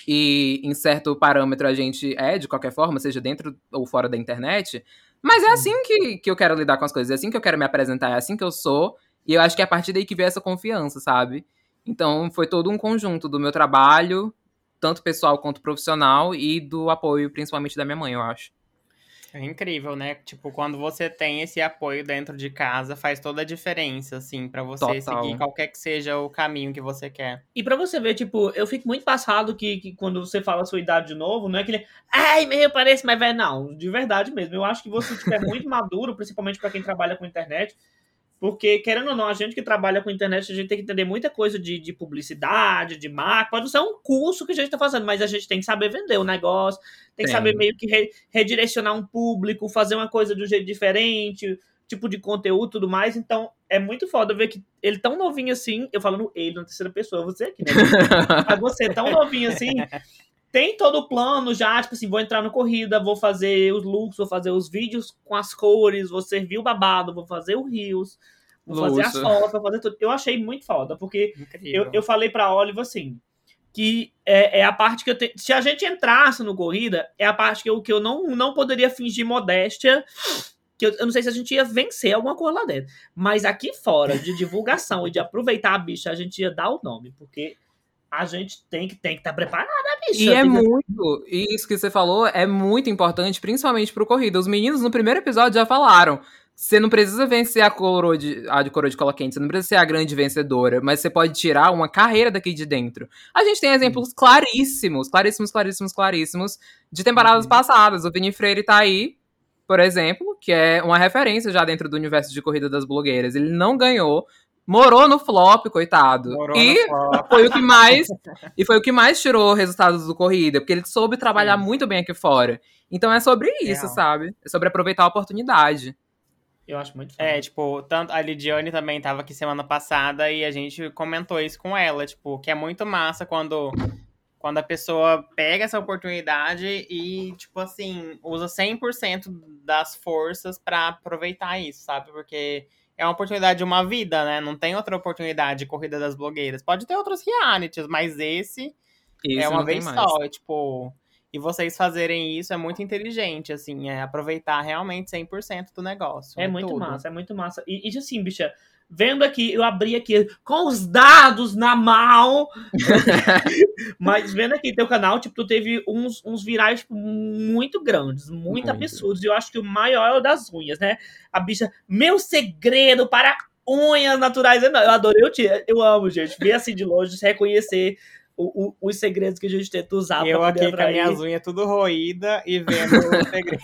Speaker 3: e em certo parâmetro a gente é, de qualquer forma, seja dentro ou fora da internet. Mas é assim que, que eu quero lidar com as coisas, é assim que eu quero me apresentar, é assim que eu sou. E eu acho que é a partir daí que veio essa confiança, sabe? Então foi todo um conjunto do meu trabalho, tanto pessoal quanto profissional, e do apoio, principalmente da minha mãe, eu acho.
Speaker 2: É incrível, né? Tipo, quando você tem esse apoio dentro de casa, faz toda a diferença, assim, para você Total. seguir qualquer que seja o caminho que você quer.
Speaker 1: E para você ver, tipo, eu fico muito passado que, que quando você fala a sua idade de novo, não é que ele, ai, meio parece mais velho, não, de verdade mesmo. Eu acho que você tipo, é muito maduro, principalmente para quem trabalha com internet, porque, querendo ou não, a gente que trabalha com internet, a gente tem que entender muita coisa de, de publicidade, de marca. Pode ser um curso que a gente está fazendo, mas a gente tem que saber vender o negócio, tem que saber meio que re, redirecionar um público, fazer uma coisa de um jeito diferente, tipo de conteúdo e tudo mais. Então, é muito foda ver que ele tão novinho assim, eu falando ele na terceira pessoa, você aqui, né? mas você tão novinho assim, tem todo o plano já, tipo assim, vou entrar no corrida, vou fazer os looks, vou fazer os vídeos com as cores, vou servir o babado, vou fazer o rios, vou fazer as fotos, vou fazer tudo. Eu achei muito foda, porque eu, eu falei pra Oliver assim, que é, é, a parte que eu tenho. Se a gente entrasse no corrida, é a parte que eu, que eu não, não poderia fingir modéstia. Que eu, eu não sei se a gente ia vencer alguma coisa lá dentro. Mas aqui fora, de divulgação e de aproveitar a bicha, a gente ia dar o nome, porque a gente tem que tem que estar tá preparada, bicho.
Speaker 3: E é muito, e isso que você falou é muito importante, principalmente pro corrida. Os meninos no primeiro episódio já falaram. Você não precisa vencer a coroa de, a de coroa de cola quente, você não precisa ser a grande vencedora, mas você pode tirar uma carreira daqui de dentro. A gente tem exemplos claríssimos, claríssimos, claríssimos, claríssimos de temporadas uhum. passadas. O Vini Freire tá aí, por exemplo, que é uma referência já dentro do universo de corrida das blogueiras. Ele não ganhou, morou no flop, coitado. Morou e flop. foi o que mais e foi o que mais tirou resultados do corrida, porque ele soube trabalhar Sim. muito bem aqui fora. Então é sobre isso, Real. sabe? É sobre aproveitar a oportunidade.
Speaker 1: Eu acho muito
Speaker 2: foda. É, tipo, tanto a Lidiane também tava aqui semana passada e a gente comentou isso com ela, tipo, que é muito massa quando quando a pessoa pega essa oportunidade e, tipo assim, usa 100% das forças para aproveitar isso, sabe? Porque é uma oportunidade de uma vida, né? Não tem outra oportunidade de corrida das blogueiras. Pode ter outros realities, mas esse, esse é uma vez só. É, tipo, e vocês fazerem isso é muito inteligente, assim, é aproveitar realmente 100% do negócio.
Speaker 1: É muito tudo. massa, é muito massa. E, e assim, bicha, vendo aqui, eu abri aqui com os dados na mão. Mas vendo aqui teu canal, tipo, tu teve uns, uns virais tipo, muito grandes, muito, muito absurdos. E eu acho que o maior é o das unhas, né? A bicha, meu segredo para unhas naturais. Eu adorei o tia. Eu amo, gente. Ver assim de longe, reconhecer o, o, os segredos que a gente tenta usar
Speaker 2: Eu
Speaker 1: pra poder
Speaker 2: aqui com as minhas unhas tudo roída e vendo o segredo.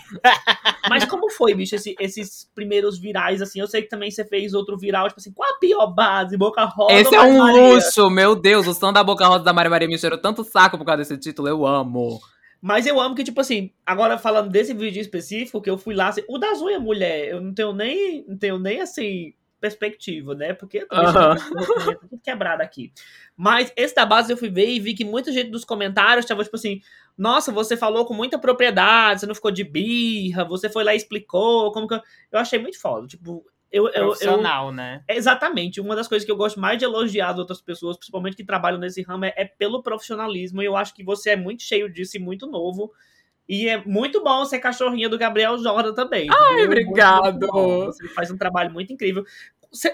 Speaker 1: Mas como foi, bicho, esse- esses primeiros virais, assim? Eu sei que também você fez outro viral, tipo assim, qual a pior base? Boca Rosa
Speaker 3: Esse
Speaker 1: ou
Speaker 3: é um
Speaker 1: Maria?
Speaker 3: luxo, meu Deus. O som da Boca Rosa da Maria Maria me cheirou tanto saco por causa desse título. Eu amo.
Speaker 1: Mas eu amo que, tipo assim, agora falando desse vídeo específico, que eu fui lá, assim, o das unhas, mulher, eu não tenho nem, não tenho nem assim, perspectiva, né? Porque eu também
Speaker 3: Aham.
Speaker 1: sou tudo quebrado aqui. Mas esse da base eu fui ver e vi que muita gente dos comentários tava, tipo assim, nossa, você falou com muita propriedade, você não ficou de birra, você foi lá e explicou, como que eu... Eu achei muito foda, tipo, eu... eu, eu
Speaker 2: Profissional, né?
Speaker 1: é Exatamente. Uma das coisas que eu gosto mais de elogiar de outras pessoas, principalmente que trabalham nesse ramo, é, é pelo profissionalismo. E eu acho que você é muito cheio disso e muito novo. E é muito bom ser cachorrinha do Gabriel Jordan também.
Speaker 3: Ai,
Speaker 1: entendeu?
Speaker 3: obrigado.
Speaker 1: Muito, muito. Você faz um trabalho muito incrível.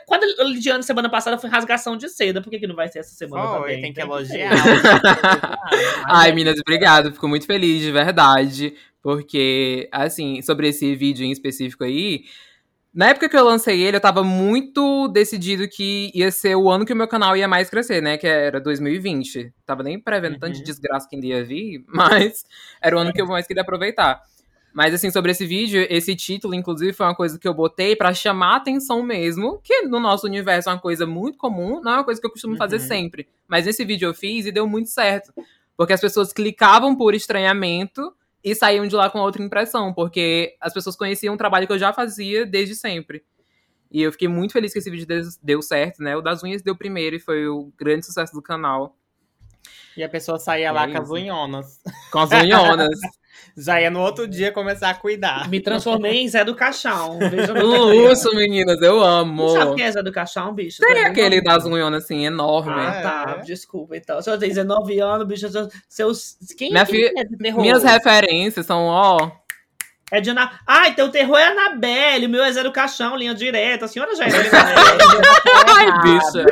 Speaker 1: Quando a Lidiane semana passada foi rasgação de seda, por que, que não vai ser essa semana
Speaker 2: Foi,
Speaker 1: também?
Speaker 2: tem que elogiar.
Speaker 3: Ai, Minas, obrigado. Fico muito feliz, de verdade. Porque, assim, sobre esse vídeo em específico aí, na época que eu lancei ele, eu tava muito decidido que ia ser o ano que o meu canal ia mais crescer, né? Que era 2020. Tava nem prevendo tanto de
Speaker 2: Uhum.
Speaker 3: desgraça que ainda ia vir, mas era o ano que eu mais queria aproveitar. Mas, assim, sobre esse vídeo, esse título, inclusive, foi uma coisa que eu botei pra chamar a atenção mesmo, que no nosso universo é uma coisa muito comum, não é uma coisa que eu costumo fazer
Speaker 2: Uhum.
Speaker 3: sempre. Mas nesse vídeo eu fiz e deu muito certo. Porque as pessoas clicavam por estranhamento e saíam de lá com outra impressão, porque as pessoas conheciam um trabalho que eu já fazia desde sempre. E eu fiquei muito feliz que esse vídeo deu, certo, né? O das unhas deu primeiro e foi o grande sucesso do canal.
Speaker 2: E a pessoa saía
Speaker 3: É
Speaker 2: lá com as
Speaker 3: isso.
Speaker 2: unhonas.
Speaker 3: Com as unhonas.
Speaker 2: Já ia no outro dia começar a cuidar.
Speaker 1: Me transformei em Zé do Caixão. Veja
Speaker 3: Luxo, meninas, eu
Speaker 1: Não
Speaker 3: amo.
Speaker 1: sabe quem é Zé do Caixão, bicho?
Speaker 3: Tem aquele
Speaker 1: não.
Speaker 3: das unhonas assim, enorme.
Speaker 1: Ah,
Speaker 2: É.
Speaker 1: tá. Desculpa, então. Se eu tenho 19 anos, bicho, eu- seus. Quem,
Speaker 3: Minha
Speaker 1: quem
Speaker 3: filha-
Speaker 1: é de terror?
Speaker 3: Minhas referências são, ó.
Speaker 1: É de Ana... Ah, então o terror é Anabelle, o meu é Zé do Caixão, linha direta. A senhora já é
Speaker 3: Ai, bicha.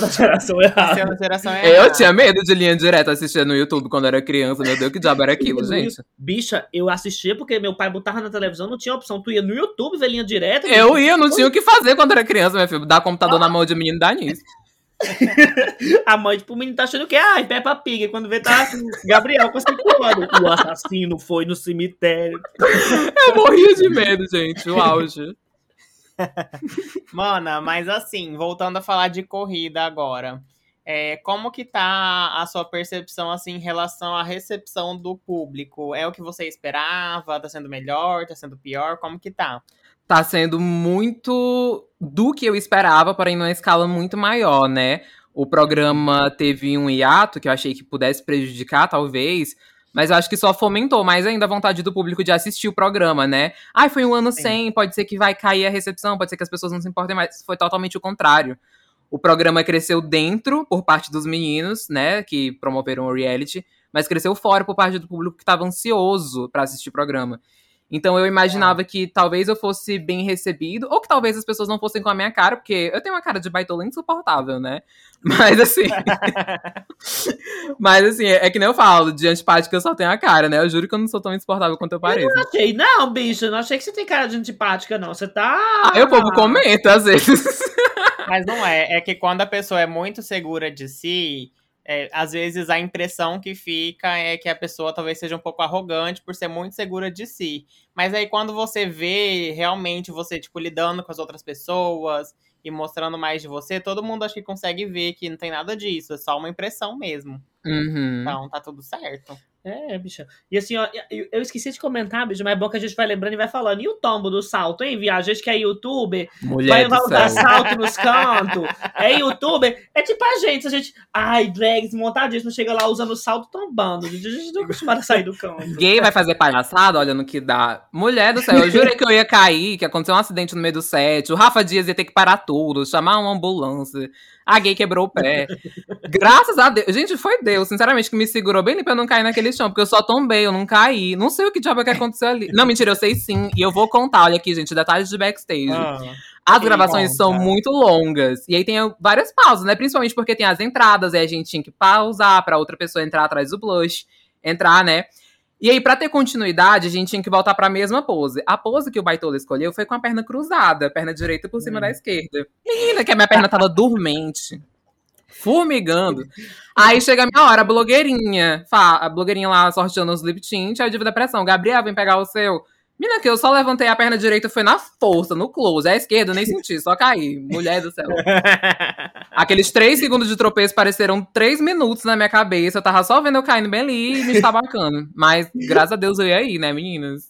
Speaker 1: da geração
Speaker 2: é
Speaker 1: errada.
Speaker 2: uma geração
Speaker 3: Eu
Speaker 2: errada.
Speaker 3: tinha medo de linha direta assistir no YouTube quando era criança. Meu Deus, que diabo era aquilo, gente?
Speaker 1: Bicha, eu assistia porque meu pai botava na televisão, não tinha opção. Tu ia no YouTube ver linha direta.
Speaker 3: Eu ia, não tinha o que fazer quando era criança, minha filha. Dar computador na mão de menino dá nisso.
Speaker 1: A mãe, tipo, o menino tá achando que, ai, Peppa Pig. Quando vê, tá Gabriel com 5 anos. O assassino foi no cemitério.
Speaker 3: Eu morria de medo, gente. O auge.
Speaker 2: Mana, mas assim, voltando a falar de corrida agora. É, como que tá a sua percepção assim em relação à recepção do público? É o que você esperava? Tá sendo melhor? Tá sendo pior? Como que tá?
Speaker 3: Tá sendo muito do que eu esperava, porém numa escala muito maior, né? O programa teve um hiato que eu achei que pudesse prejudicar, talvez. Mas eu acho que só fomentou mais ainda a vontade do público de assistir o programa, né? Ai, foi um ano
Speaker 2: Sim.
Speaker 3: sem, pode ser que vai cair a recepção, pode ser que as pessoas não se importem mais. Foi totalmente o contrário. O programa cresceu dentro, por parte dos meninos, né, que promoveram o reality, mas cresceu fora por parte do público que estava ansioso pra assistir o programa. Então eu imaginava que talvez eu fosse bem recebido, ou que talvez as pessoas não fossem com a minha cara, porque eu tenho uma cara de baitola insuportável, né? Mas assim. mas assim, é, é que nem eu falo, de antipática eu só tenho a cara, né? Eu juro que eu não sou tão insuportável quanto eu pareço.
Speaker 1: Não achei, não, bicho, eu não achei que você tem cara de antipática, não. Você tá.
Speaker 3: Aí o povo comenta, às vezes.
Speaker 2: Mas não é. É que quando a pessoa é muito segura de si, é, às vezes a impressão que fica é que a pessoa talvez seja um pouco arrogante por ser muito segura de si. Mas aí quando você vê realmente você, tipo, lidando com as outras pessoas e mostrando mais de você, todo mundo acho que consegue ver que não tem nada disso. É só uma impressão mesmo.
Speaker 3: Uhum.
Speaker 2: Então tá tudo certo.
Speaker 1: É, bicha. E assim, ó, eu, esqueci de comentar, bicho, mas é bom que a gente vai lembrando e vai falando. E o tombo do salto, hein, viagem? A gente que é youtuber,
Speaker 3: Mulher
Speaker 1: vai, vai dar salto nos cantos. É youtuber. É tipo a gente, a gente. Ai, drags montadíssimo, chega lá usando salto tombando. A gente não é acostumado a sair do canto.
Speaker 3: Gay vai fazer palhaçada, olha no que dá. Mulher do céu, eu jurei que eu ia cair, que aconteceu um acidente no meio do set. O Rafa Dias ia ter que parar tudo, chamar uma ambulância. A gay quebrou o pé. Graças a Deus. Gente, foi Deus, sinceramente, que me segurou bem pra eu não cair naquele chão, porque eu só tombei, eu não caí. Não sei o que diabo é que aconteceu ali. Não, mentira, eu sei sim. E eu vou contar, olha aqui, gente, detalhes de backstage.
Speaker 2: Ah,
Speaker 3: As gravações são muito longas. E aí tem várias pausas, né? Principalmente porque tem as entradas, aí a gente tinha que pausar pra outra pessoa entrar atrás do blush, entrar, né? E aí, pra ter continuidade, a gente tinha que voltar pra mesma pose. A pose que o Baitola escolheu foi com a perna cruzada, a perna direita por cima
Speaker 2: Hum.
Speaker 3: da esquerda. Menina, que a minha perna tava dormente. formigando. Aí chega a minha hora, a blogueirinha, a blogueirinha lá sorteando os lip tint, aí eu tive depressão. Gabriel, vem pegar o seu. Mina, que eu só levantei a perna direita, foi na força, no close. A esquerda, eu nem senti, só caí. Mulher do céu. Aqueles três segundos de tropeço pareceram três minutos na minha cabeça. Eu tava só vendo eu caindo bem ali e me estabacando. Mas, graças a Deus, eu ia aí, né, meninas?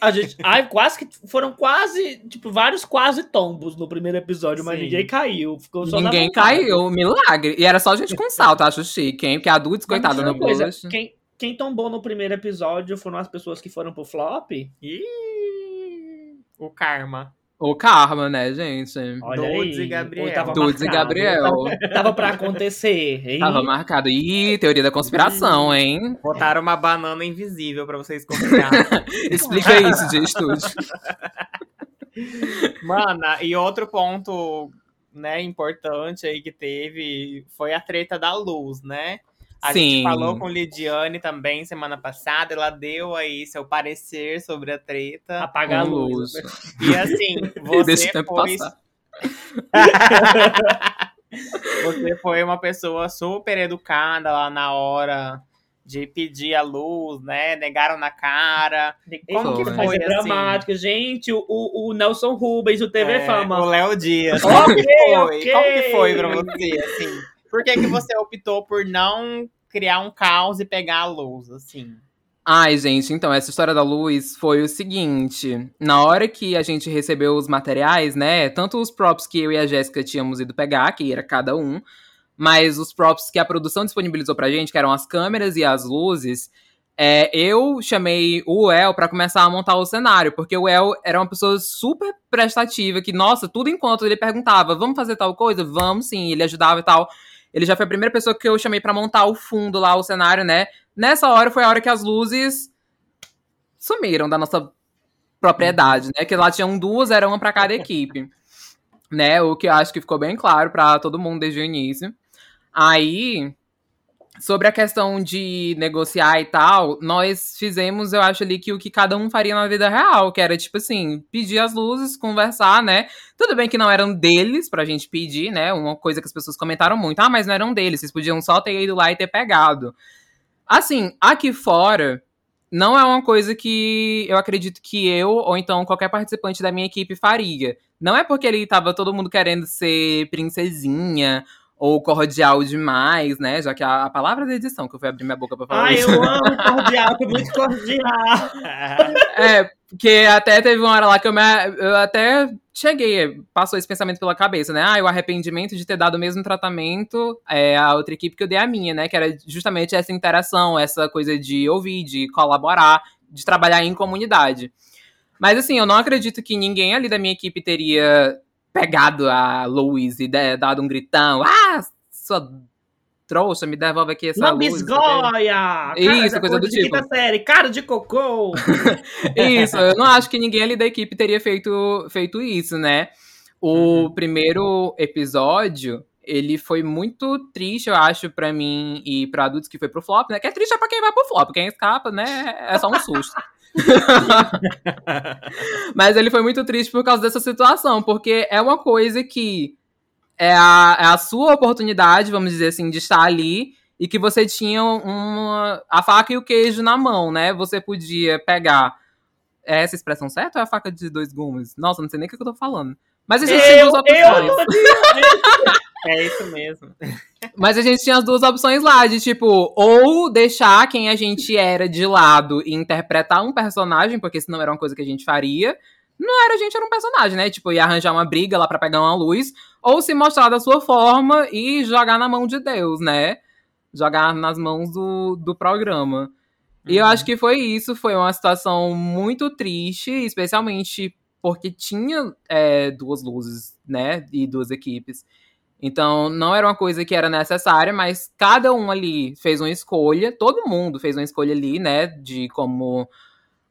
Speaker 1: A gente, ai, quase que foram quase, tipo, vários quase tombos no primeiro episódio, mas Sim. ninguém caiu. Ficou só
Speaker 3: ninguém caiu, milagre. E era só gente com salto, acho chique, hein? Porque a adultos, coitada, não coisa,
Speaker 1: quem, quem tombou no primeiro episódio foram as pessoas que foram pro flop.
Speaker 2: Ih, o karma.
Speaker 3: O karma, né, gente?
Speaker 2: Olha Dudes aí. e Gabriel.
Speaker 3: Dudes e Gabriel.
Speaker 1: Tava pra acontecer, hein?
Speaker 3: Tava marcado. Ih, teoria da conspiração, hein?
Speaker 2: Botaram uma banana invisível pra vocês confiar.
Speaker 3: Explica isso de estúdio.
Speaker 2: Mana, e outro ponto, né, importante aí que teve foi a treta da luz, né? A Sim. gente falou com Lidiane também semana passada, ela deu aí seu parecer sobre a treta.
Speaker 1: Apagar a luz.
Speaker 2: E assim, você foi. você foi uma pessoa super educada lá na hora de pedir a luz, né? Negaram na cara.
Speaker 1: Como que foi? Assim? dramático. Gente, o, o Nelson Rubens, o TV é, Fama.
Speaker 2: O Léo Dias. Como que foi? Okay. Como que foi pra você, assim? Por que, que você optou por não criar um caos e pegar a luz, assim?
Speaker 3: Ai, gente, então, essa história da luz foi o seguinte. Na hora que a gente recebeu os materiais, né? Tanto os props que eu e a Jéssica tínhamos ido pegar, que era cada um, mas os props que a produção disponibilizou pra gente, que eram as câmeras e as luzes, é, eu chamei o El para começar a montar o cenário, porque o El era uma pessoa super prestativa, que, nossa, tudo enquanto ele perguntava, vamos fazer tal coisa? Vamos sim, ele ajudava e tal. Ele já foi a primeira pessoa que eu chamei para montar o fundo lá, o cenário, né? Nessa hora foi a hora que as luzes sumiram da nossa propriedade, né? Que lá tinham duas, era uma para cada equipe. né? O que eu acho que ficou bem claro para todo mundo desde o início. Aí, sobre a questão de negociar e tal, nós fizemos, eu acho ali, que o que cada um faria na vida real, que era, tipo assim, pedir as luzes, conversar, né? Tudo bem que não eram deles pra gente pedir, né? Uma coisa que as pessoas comentaram muito, ah, mas não eram deles, vocês podiam só ter ido lá e ter pegado. Assim, aqui fora, não é uma coisa que eu acredito que eu, ou então qualquer participante da minha equipe faria. Não é porque ele tava todo mundo querendo ser princesinha, ou cordial demais, né? Já que a, a, palavra da edição, que eu fui abrir minha boca pra falar
Speaker 1: Ai,
Speaker 3: isso.
Speaker 1: eu amo cordial, que é muito cordial.
Speaker 3: é, porque até teve uma hora lá que eu, me, eu até cheguei, passou esse pensamento pela cabeça, né? Ah, o arrependimento de ter dado o mesmo tratamento é, à outra equipe que eu dei a minha, né? Que era justamente essa interação, essa coisa de ouvir, de colaborar, de trabalhar em comunidade. Mas assim, eu não acredito que ninguém ali da minha equipe teria pegado a Louise e dado um gritão. Ah, sua trouxa, me devolve aqui essa luz.
Speaker 1: Bisgoia!
Speaker 3: Isso, coisa do tipo.
Speaker 1: Série, cara de cocô!
Speaker 3: isso, eu não acho que ninguém ali da equipe teria feito, feito isso, né? O uhum. primeiro episódio, ele foi muito triste, eu acho, para mim e para adultos que foi pro flop, né? Que é triste é pra quem vai pro flop, quem escapa, né? É só um susto. Mas ele foi muito triste por causa dessa situação, porque é uma coisa que é a, é a sua oportunidade, vamos dizer assim, de estar ali e que você tinha uma, a faca e o queijo na mão, né? Você podia pegar. É essa expressão certa ou é a faca de dois gumes? Nossa, não sei nem o que eu tô falando. Mas a gente tinha duas opções.
Speaker 2: é isso mesmo.
Speaker 3: Mas a gente tinha as duas opções lá, de tipo, ou deixar quem a gente era de lado e interpretar um personagem, porque senão era uma coisa que a gente faria. Não era a gente, era um personagem, né? Tipo, ia arranjar uma briga lá para pegar uma luz, ou se mostrar da sua forma e jogar na mão de Deus, né? Jogar nas mãos do, do programa. Uhum. E eu uhum. acho que foi isso, foi uma situação muito triste, especialmente porque tinha é, duas luzes, né? E duas equipes. Então, não era uma coisa que era necessária, mas cada um ali fez uma escolha, todo mundo fez uma escolha ali, né, de como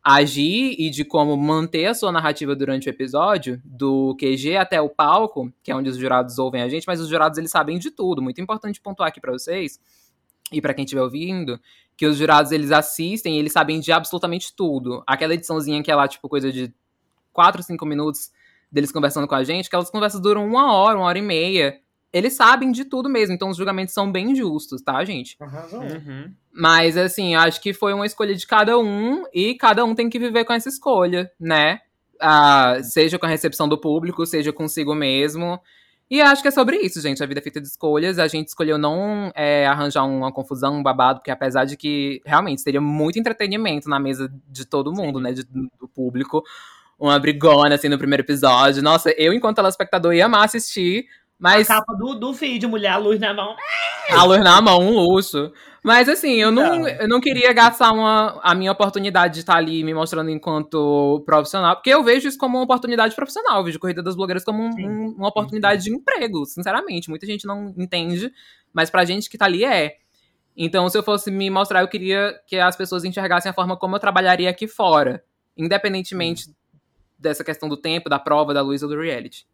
Speaker 3: agir e de como manter a sua narrativa durante o episódio, do QG até o palco, que é onde os jurados ouvem a gente, mas os jurados eles sabem de tudo. Muito importante pontuar aqui para vocês e para quem estiver ouvindo, que os jurados eles assistem e eles sabem de absolutamente tudo. Aquela ediçãozinha que é lá tipo coisa de 4, 5 minutos deles conversando com a gente, aquelas conversas duram uma hora, uma hora e meia eles sabem de tudo mesmo, então os julgamentos são bem justos, tá, gente?
Speaker 1: Arrasou.
Speaker 2: Uhum.
Speaker 3: Mas, assim, acho que foi uma escolha de cada um e cada um tem que viver com essa escolha, né? Ah, seja com a recepção do público, seja consigo mesmo. E acho que é sobre isso, gente. A vida é feita de escolhas. A gente escolheu não é, arranjar uma confusão, um babado, porque apesar de que realmente seria muito entretenimento na mesa de todo mundo, né? de- do público. Uma brigona, assim, no primeiro episódio. Nossa, eu, enquanto telespectador, ia amar assistir. Mas
Speaker 1: A capa do, do vídeo, mulher, a luz na mão.
Speaker 3: a luz na mão, um luxo. Mas assim, eu não,
Speaker 1: Não.
Speaker 3: eu não queria gastar uma, a minha oportunidade de estar ali me mostrando enquanto profissional, porque eu vejo isso como uma oportunidade profissional, eu vejo Corrida das Blogueiras como um- um- uma oportunidade de emprego, sinceramente. Muita gente não entende, mas pra gente que tá ali é. Então, se eu fosse me mostrar, eu queria que as pessoas enxergassem a forma como eu trabalharia aqui fora, independentemente dessa questão do tempo, da prova, da luz ou do reality.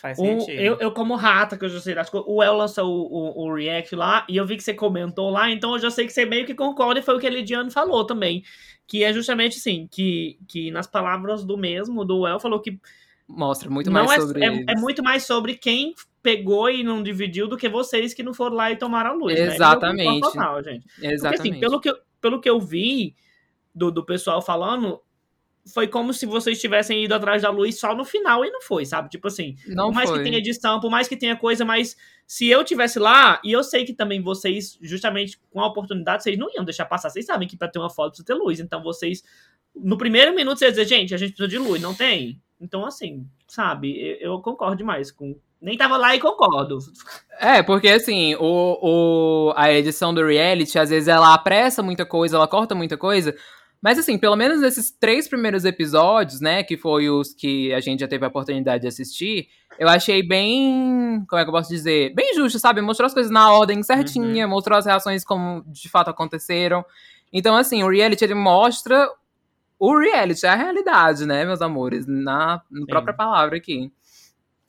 Speaker 2: Faz
Speaker 1: O-
Speaker 2: sentido.
Speaker 1: eu, eu, como rata, que eu já sei das coisas, o El lançou o, o, o react lá, e eu vi que você comentou lá, então eu já sei que você meio que concorda, e foi o que a Lidiane falou também. Que é justamente assim, que, que nas palavras do mesmo, do El, falou que
Speaker 3: Mostra muito mais
Speaker 1: é,
Speaker 3: sobre
Speaker 1: é, é muito mais sobre quem pegou e não dividiu do que vocês que não foram lá e tomaram a luz. né? Eu
Speaker 3: Exatamente.
Speaker 1: concordo total, gente. Porque
Speaker 3: Exatamente.
Speaker 1: assim, pelo que, eu- pelo que eu vi do, do pessoal falando, foi como se vocês tivessem ido atrás da luz só no final e não foi, sabe? Tipo assim,
Speaker 3: não
Speaker 1: por mais
Speaker 3: foi.
Speaker 1: que tenha edição, por mais que tenha coisa, mas se eu tivesse lá, e eu sei que também vocês, justamente com a oportunidade, vocês não iam deixar passar. Vocês sabem que pra ter uma foto precisa ter luz. Então vocês, no primeiro minuto, vocês dizer, gente, a gente precisa de luz, não tem? Então, assim, sabe, eu, eu concordo demais com. Nem tava lá e concordo.
Speaker 3: É, porque assim, o, o, a edição do reality, às vezes ela apressa muita coisa, ela corta muita coisa. Mas assim, pelo menos nesses três primeiros episódios, né, que foi os que a gente já teve a oportunidade de assistir, eu achei bem, como é que eu posso dizer, bem justo, sabe? Mostrou as coisas na ordem certinha, mostrou as reações como de fato aconteceram. Então assim, o reality ele mostra o reality, é a realidade, né, meus amores, na, na própria palavra aqui.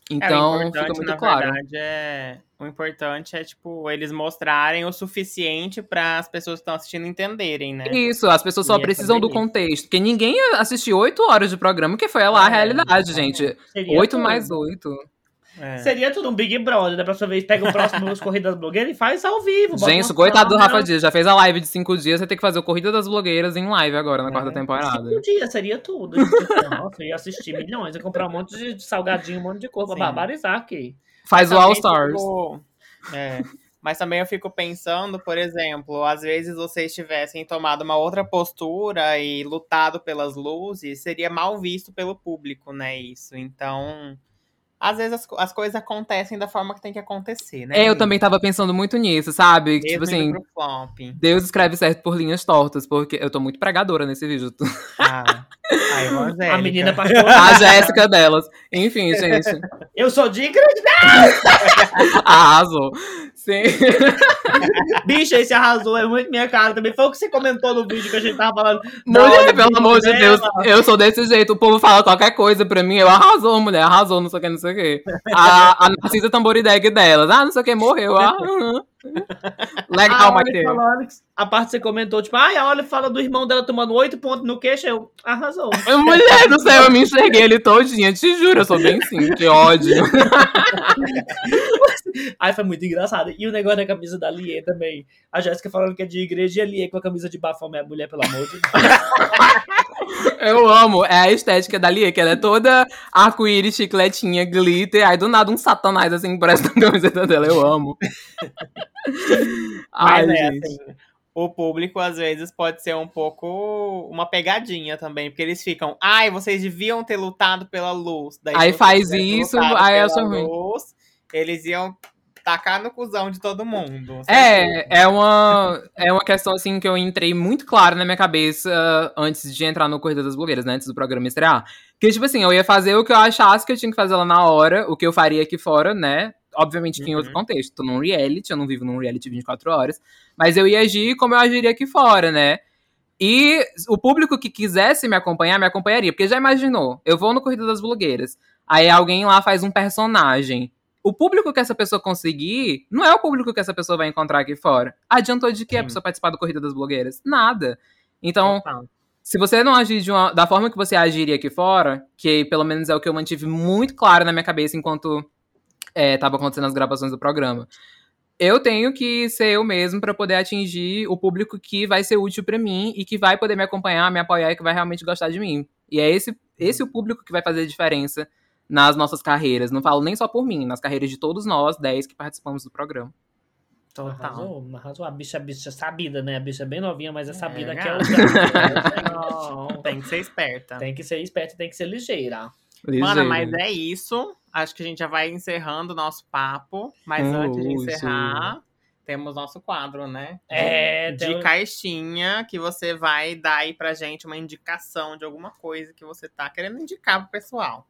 Speaker 2: É, o
Speaker 3: Então,
Speaker 2: importante,
Speaker 3: fica muito
Speaker 2: na
Speaker 3: claro.
Speaker 2: verdade, é... O importante é, tipo, eles mostrarem o suficiente para as pessoas que estão assistindo entenderem, né?
Speaker 3: Isso, as pessoas só
Speaker 1: E é
Speaker 3: precisam do contexto. Porque ninguém ia assistir oito horas de programa, que foi lá a
Speaker 1: É,
Speaker 3: realidade, gente. Oito mais oito.
Speaker 2: É.
Speaker 1: Seria tudo um Big Brother, da próxima vez pega o próximo das Corridas Blogueiras e faz ao vivo.
Speaker 3: Gente, coitado do. Rafa Dias. Já fez a live de cinco dias, você tem que fazer o Corrida das Blogueiras em live agora, na
Speaker 2: É.
Speaker 3: quarta temporada.
Speaker 1: Um dia seria tudo. gente. Nossa, eu ia assistir milhões, ia comprar um monte de salgadinho, um monte de coisa pra barbarizar aqui.
Speaker 3: Faz o All Stars.
Speaker 2: É. Mas também eu fico pensando, por exemplo, às vezes vocês tivessem tomado uma outra postura e lutado pelas luzes, seria mal visto pelo público, né? Isso. Então, às vezes as, as coisas acontecem da forma que tem que acontecer, né?
Speaker 3: É, eu também tava pensando muito nisso, sabe?
Speaker 2: Mesmo
Speaker 3: tipo
Speaker 2: indo
Speaker 3: assim,
Speaker 2: pro flop.
Speaker 3: Deus escreve certo por linhas tortas, porque eu tô muito pregadora nesse vídeo.
Speaker 2: Ah, a evangélica.
Speaker 1: A menina pastor.
Speaker 3: A Jéssica delas. Enfim, gente.
Speaker 1: Eu sou de igreja.
Speaker 3: Arrasou. Sim.
Speaker 1: Bicha, esse arrasou, é muito minha cara também. Foi o que você comentou no vídeo que a gente tava falando.
Speaker 3: Mulher,
Speaker 1: hora
Speaker 3: pelo amor de. Deus, eu sou desse jeito. O povo fala qualquer coisa pra mim, eu arrasou, mulher, arrasou, não sei o que, não sei o que. A, a Narcisa Tamborideg delas, ah, não sei o que, morreu. Ah, uhum. Legal,
Speaker 1: a Oli
Speaker 3: Matheus.
Speaker 1: a parte que você comentou, tipo, ai, a Oli fala do irmão dela tomando oito pontos no queixo, eu, arrasou.
Speaker 3: Mulher do céu, eu me enxerguei ele todinha, te juro, eu sou bem sim, que ódio.
Speaker 1: Ai, foi muito engraçado. E o negócio da camisa da Lie também. A Jéssica falando que é de igreja e a Lie com a camisa de bafomé, mulher, pelo amor de Deus.
Speaker 3: Eu amo, é a estética da Lia, que ela é toda arco-íris, chicletinha, glitter, aí do nada um satanás assim, parece na camiseta dela, eu amo. Ai,
Speaker 2: Mas é,
Speaker 3: gente.
Speaker 2: assim, o público às vezes pode ser um pouco uma pegadinha também, porque eles ficam, ai, vocês deviam ter lutado pela luz. Daí,
Speaker 3: Aí faz isso, aí eu acho ruim.
Speaker 2: luz, Eles iam tacar no cuzão de todo mundo.
Speaker 3: É, é uma, é uma questão assim que eu entrei muito claro na minha cabeça antes de entrar no Corrida das Blogueiras, né? Antes do programa estrear. Que, tipo assim, eu ia fazer o que eu achasse que eu tinha que fazer lá na hora, o que eu faria aqui fora, né? Obviamente que em outro
Speaker 2: Uhum.
Speaker 3: contexto. Tô num reality, eu não vivo num reality 24 horas. Mas eu ia agir como eu agiria aqui fora, né? E o público que quisesse me acompanhar, me acompanharia. Porque já imaginou, eu vou no Corrida das Blogueiras. Aí alguém lá faz um personagem. O público que essa pessoa conseguir não é o público que essa pessoa vai encontrar aqui fora. Adiantou de que a
Speaker 2: Sim.
Speaker 3: pessoa participar do Corrida das Blogueiras? Nada. Então,
Speaker 1: Total.
Speaker 3: se você não agir de uma- da forma que você agiria aqui fora, que pelo menos é o que eu mantive muito claro na minha cabeça enquanto é, tava acontecendo as gravações do programa. Eu tenho que ser eu mesmo para poder atingir o público que vai ser útil para mim e que vai poder me acompanhar, me apoiar e que vai realmente gostar de mim. E é esse, esse o público que vai fazer a diferença nas nossas carreiras. Não falo nem só por mim, nas carreiras de todos nós, 10 que participamos do programa.
Speaker 1: Total. Arrasou, arrasou. A bicha, a bicha sabida, né? A bicha é bem novinha, mas é sabida
Speaker 2: É,
Speaker 1: que é
Speaker 2: não.
Speaker 1: usada. Não.
Speaker 2: Tem que ser esperta.
Speaker 1: Tem que ser esperta, tem que ser ligeira.
Speaker 2: Mana,
Speaker 3: Ligeiro.
Speaker 2: mas é isso. Acho que a gente já vai encerrando o nosso papo. Mas
Speaker 3: Um
Speaker 2: antes de encerrar, temos nosso quadro, né?
Speaker 1: É,
Speaker 2: de
Speaker 1: tem-
Speaker 2: caixinha que você vai dar aí pra gente uma indicação de alguma coisa que você tá querendo indicar pro pessoal.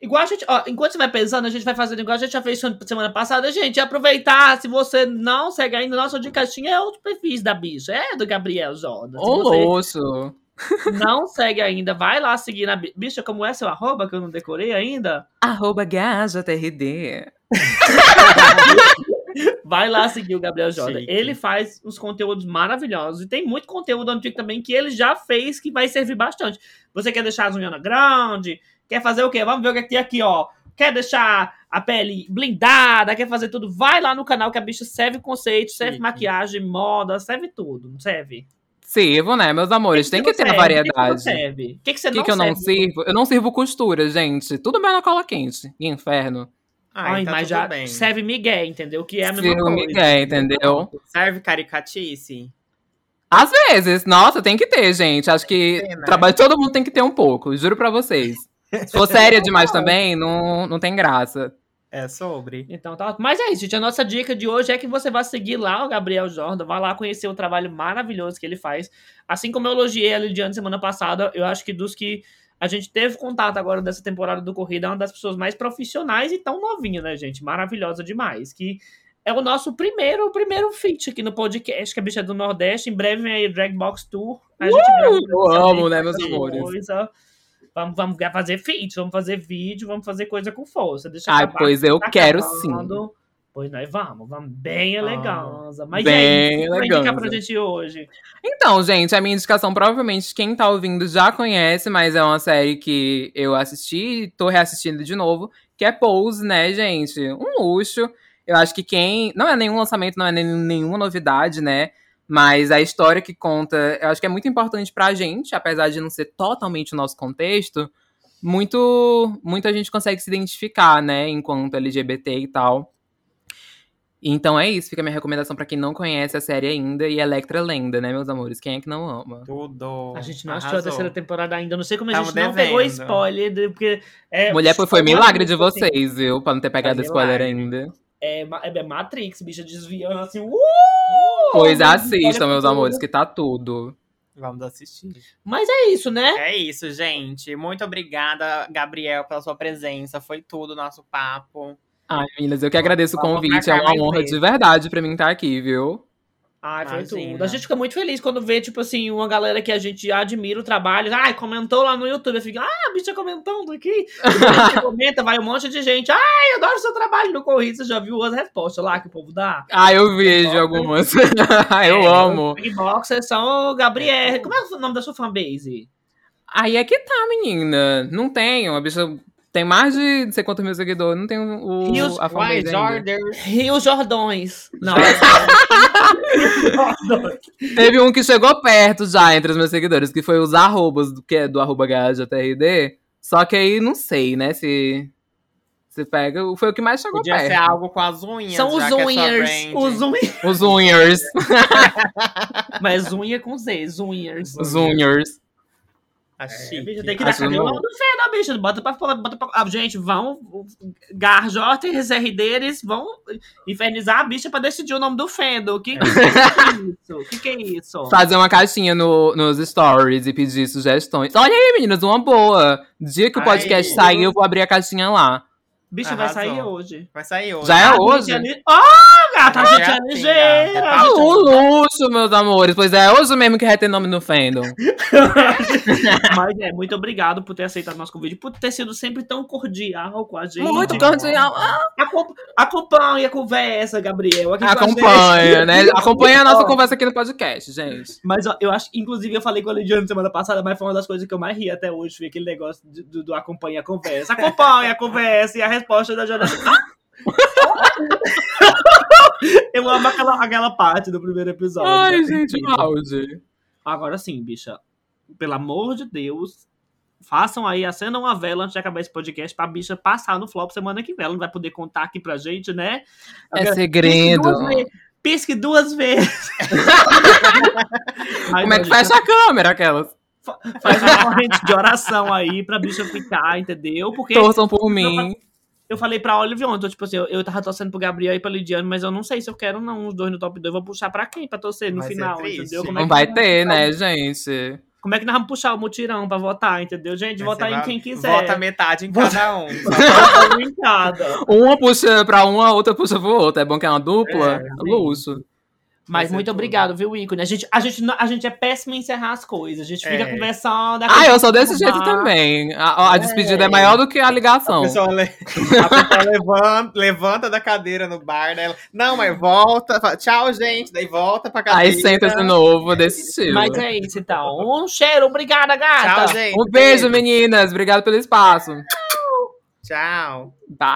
Speaker 1: Igual a gente, ó, enquanto você vai pensando, a gente vai fazendo igual a gente já fez semana passada, gente. Aproveitar, se você não segue ainda, nossa de caixinha é outro perfil da bicha, é do Gabriel Jordan. Se
Speaker 3: Ô, louço.
Speaker 1: não segue ainda, vai lá seguir na bi- bicha, como é seu arroba, que eu não decorei ainda.
Speaker 3: Arroba GajaTRD.
Speaker 1: Vai lá seguir o Gabriel Jordan.
Speaker 2: Chique.
Speaker 1: Ele faz uns conteúdos maravilhosos. E tem muito conteúdo antigo também que ele já fez que vai servir bastante. Você quer deixar as unhas grande? Quer fazer o quê? Vamos ver o que tem aqui, ó. Quer deixar a pele blindada? Quer fazer tudo? Vai lá no canal que a bicha serve conceito, serve
Speaker 2: Chique.
Speaker 1: maquiagem, moda, serve tudo. Não serve?
Speaker 3: Sirvo, né, meus amores? Tem que ter a
Speaker 1: serve?
Speaker 3: variedade.
Speaker 1: O que, que você serve? O que, que você
Speaker 3: O que,
Speaker 1: não
Speaker 3: que eu não
Speaker 1: serve?
Speaker 3: sirvo? Eu não sirvo costura, gente. Tudo bem na cola quente. Que inferno.
Speaker 2: Ai,
Speaker 1: Ai,
Speaker 2: tá
Speaker 1: mas
Speaker 2: tudo
Speaker 1: já
Speaker 2: bem.
Speaker 1: serve Miguel, entendeu? Que é a mesma coisa.
Speaker 3: Miguel, entendeu?
Speaker 2: Serve caricatice?
Speaker 3: Às vezes, nossa, tem que ter, gente. Acho que
Speaker 2: Tem, né?
Speaker 3: trabalho todo mundo tem que ter um pouco, juro pra vocês. Se for séria demais também, não, não tem graça.
Speaker 2: É sobre.
Speaker 1: Então tá. Mas é isso, gente. A nossa dica de hoje é que você vá seguir lá o Gabriel Jordan, vá lá conhecer o trabalho maravilhoso que ele faz. Assim como eu elogiei a Lidiane semana passada, eu acho que dos que a gente teve contato agora dessa temporada do Corrida, é uma das pessoas mais profissionais e tão novinha, né, gente? Maravilhosa demais. Que é o nosso primeiro, o primeiro feat aqui no podcast, que a bicha é do Nordeste. Em breve vem aí o Drag Box Tour. A gente um
Speaker 3: eu amo, né, meus amores?
Speaker 1: Coisa. Vamos, vamos fazer feat, vamos fazer vídeo, vamos fazer coisa com força. Deixa
Speaker 3: Ai,
Speaker 1: acabar
Speaker 3: pois eu
Speaker 1: tá
Speaker 3: quero
Speaker 1: acabando. Pois nós vamos, vamos bem eleganza. Mas
Speaker 3: bem
Speaker 1: é isso, vai indicar pra gente hoje.
Speaker 3: Então, gente, a minha indicação, provavelmente, quem tá ouvindo já conhece, mas é uma série que eu assisti e tô reassistindo de novo, que é Pose, né, gente? Um luxo. Eu acho que quem. Não é nenhum lançamento, não é nenhuma novidade, né? Mas a história que conta, eu acho que é muito importante pra gente, apesar de não ser totalmente o nosso contexto. Muito, muita gente consegue se identificar, né, enquanto LGBT e tal. Então é isso, fica a minha recomendação pra quem não conhece a série ainda e Electra Lenda, né, meus amores? Quem é que não ama?
Speaker 2: Tudo.
Speaker 1: A gente não
Speaker 2: Arrasou.
Speaker 1: assistiu a terceira temporada ainda. Não sei como a
Speaker 2: Tamo
Speaker 1: gente não
Speaker 2: devendo.
Speaker 1: pegou spoiler, de- porque. É,
Speaker 3: Mulher, foi, foi milagre de vocês, viu? Pra não ter pegado
Speaker 2: Foi
Speaker 3: spoiler ainda.
Speaker 1: É, é Matrix, bicha desviando assim. Uh!
Speaker 3: Pois assistam, meus amores, que tá tudo.
Speaker 2: Vamos assistir.
Speaker 1: Mas é isso, né?
Speaker 2: É isso, gente. Muito obrigada, Gabriel, pela sua presença. Foi tudo o nosso papo.
Speaker 3: Ai, meninas, eu que agradeço o convite. É uma honra
Speaker 2: vezes.
Speaker 3: de verdade pra mim estar aqui, viu?
Speaker 1: Ai, foi
Speaker 2: Imagina.
Speaker 1: tudo. A gente fica muito feliz quando vê, tipo assim, uma galera que a gente admira o trabalho. Ai, comentou lá no YouTube. Fica, ah, a bicha comentando aqui. A comenta, vai um monte de gente. Ai, eu adoro seu trabalho no Corrida. Você já viu as respostas lá que o povo dá?
Speaker 3: Ah, eu vejo algumas. eu
Speaker 1: É,
Speaker 3: amo.
Speaker 1: Boxers são o Gabriel. Como é o nome da sua fanbase?
Speaker 3: Aí é que tá, menina. Não tenho. A bicha tem mais de não sei quantos mil seguidores. Não tem o,
Speaker 1: Rios-
Speaker 3: a fanbase.
Speaker 1: Rio Jordões. Não.
Speaker 3: Teve um que chegou perto já entre os meus seguidores, que foi os arrobas, do- que é do arroba GHJRD. Só que aí não sei, né, se... Se pega... Foi o que mais chegou
Speaker 2: Podia ser
Speaker 3: perto.
Speaker 2: algo com as unhas.
Speaker 1: São os
Speaker 2: é
Speaker 1: unhers. Os unhers.
Speaker 3: Os unhers.
Speaker 1: Mas unha com Z, unhers.
Speaker 3: Os unhers.
Speaker 2: Tá
Speaker 1: É, tem que dar nome do Fê da bicha? Bota pra falar, bota pra. Ah, gente, vão. Garjotes, RDs vão infernizar a bicha pra decidir o nome do Fendo. O que, que, que é isso? O que, que é isso?
Speaker 3: Fazer uma caixinha no, nos stories e pedir sugestões. Olha aí, meninas, uma boa. Dia que o podcast sair, eu vou abrir a caixinha lá.
Speaker 1: Bicha vai sair hoje.
Speaker 2: Vai sair hoje.
Speaker 3: Já é
Speaker 1: A
Speaker 3: hoje?
Speaker 1: é li- Oh, gata, a gente
Speaker 2: é
Speaker 1: é ligeira.
Speaker 3: Ah, o luxo, meus amores. Pois é, hoje mesmo que vai ter nome no fandom.
Speaker 1: Mas é, muito obrigado por ter aceitado nosso convite, por ter sido sempre tão cordial com a gente.
Speaker 3: Muito cordial. Ah,
Speaker 1: Acom- Acompanha a conversa, Gabriel. aqui com a
Speaker 3: Acompanha,
Speaker 1: gente.
Speaker 3: né? Acompanha a nossa conversa aqui no podcast, gente.
Speaker 1: Mas ó, eu acho, inclusive, eu falei com a Lidiane semana passada, mas foi uma das coisas que eu mais ri até hoje, foi aquele negócio do, do acompanha a conversa. Acompanha a conversa e a resposta da. Ah! Eu amo aquela, aquela parte do primeiro episódio.
Speaker 3: Ai, gente, auge.
Speaker 1: Agora sim, bicha. Pelo amor de Deus, façam aí, acendam uma vela antes de acabar esse podcast pra bicha passar no flop semana que vem. Ela não vai poder contar aqui pra gente, né?
Speaker 3: É
Speaker 1: Agora,
Speaker 3: segredo.
Speaker 1: Pisque duas, ve- pisque duas vezes. Ai,
Speaker 3: Como é que
Speaker 1: gente,
Speaker 3: fecha a câmera, aquelas?
Speaker 1: Faz uma corrente de oração aí pra bicha ficar, entendeu? Porque
Speaker 3: Torçam por mim.
Speaker 1: Eu falei pra Olive ontem, tipo assim, eu, eu tava torcendo pro Gabriel e pra Lidiane, mas eu não sei se eu quero não, os dois no top 2. Vou puxar pra quem pra torcer no
Speaker 2: Vai
Speaker 1: final, entendeu? Como é
Speaker 3: Não vai ter, né, gente?
Speaker 1: Como é que nós vamos puxar o mutirão pra votar, entendeu? Gente,
Speaker 2: Vai
Speaker 1: votar em quem quiser.
Speaker 2: Vota metade em cada um.
Speaker 1: Vota em cada.
Speaker 3: Uma puxa pra uma, a outra puxa pro outro. É bom que é uma dupla?
Speaker 1: É, sim.
Speaker 3: Luxo.
Speaker 1: Mas
Speaker 2: ser
Speaker 1: muito
Speaker 2: tudo.
Speaker 1: obrigado, viu, ícone? A gente, a, gente, a gente é péssimo em encerrar as coisas. A gente fica
Speaker 2: É.
Speaker 1: conversando.
Speaker 3: Ah, eu sou desse jeito também. A, a despedida é maior do que a
Speaker 2: A
Speaker 3: ligação.
Speaker 2: pessoa, le- a pessoa levanta, levanta da cadeira no bar, né? Ela, Não, mas volta. fala, Tchau, gente. Daí volta pra cadeira.
Speaker 3: Aí senta de novo, desse estilo.
Speaker 1: Mas é isso, então. Um cheiro, obrigada, gata.
Speaker 2: Tchau, gente.
Speaker 3: Um beijo, meninas. Obrigado pelo espaço.
Speaker 2: Tchau.
Speaker 3: Bye.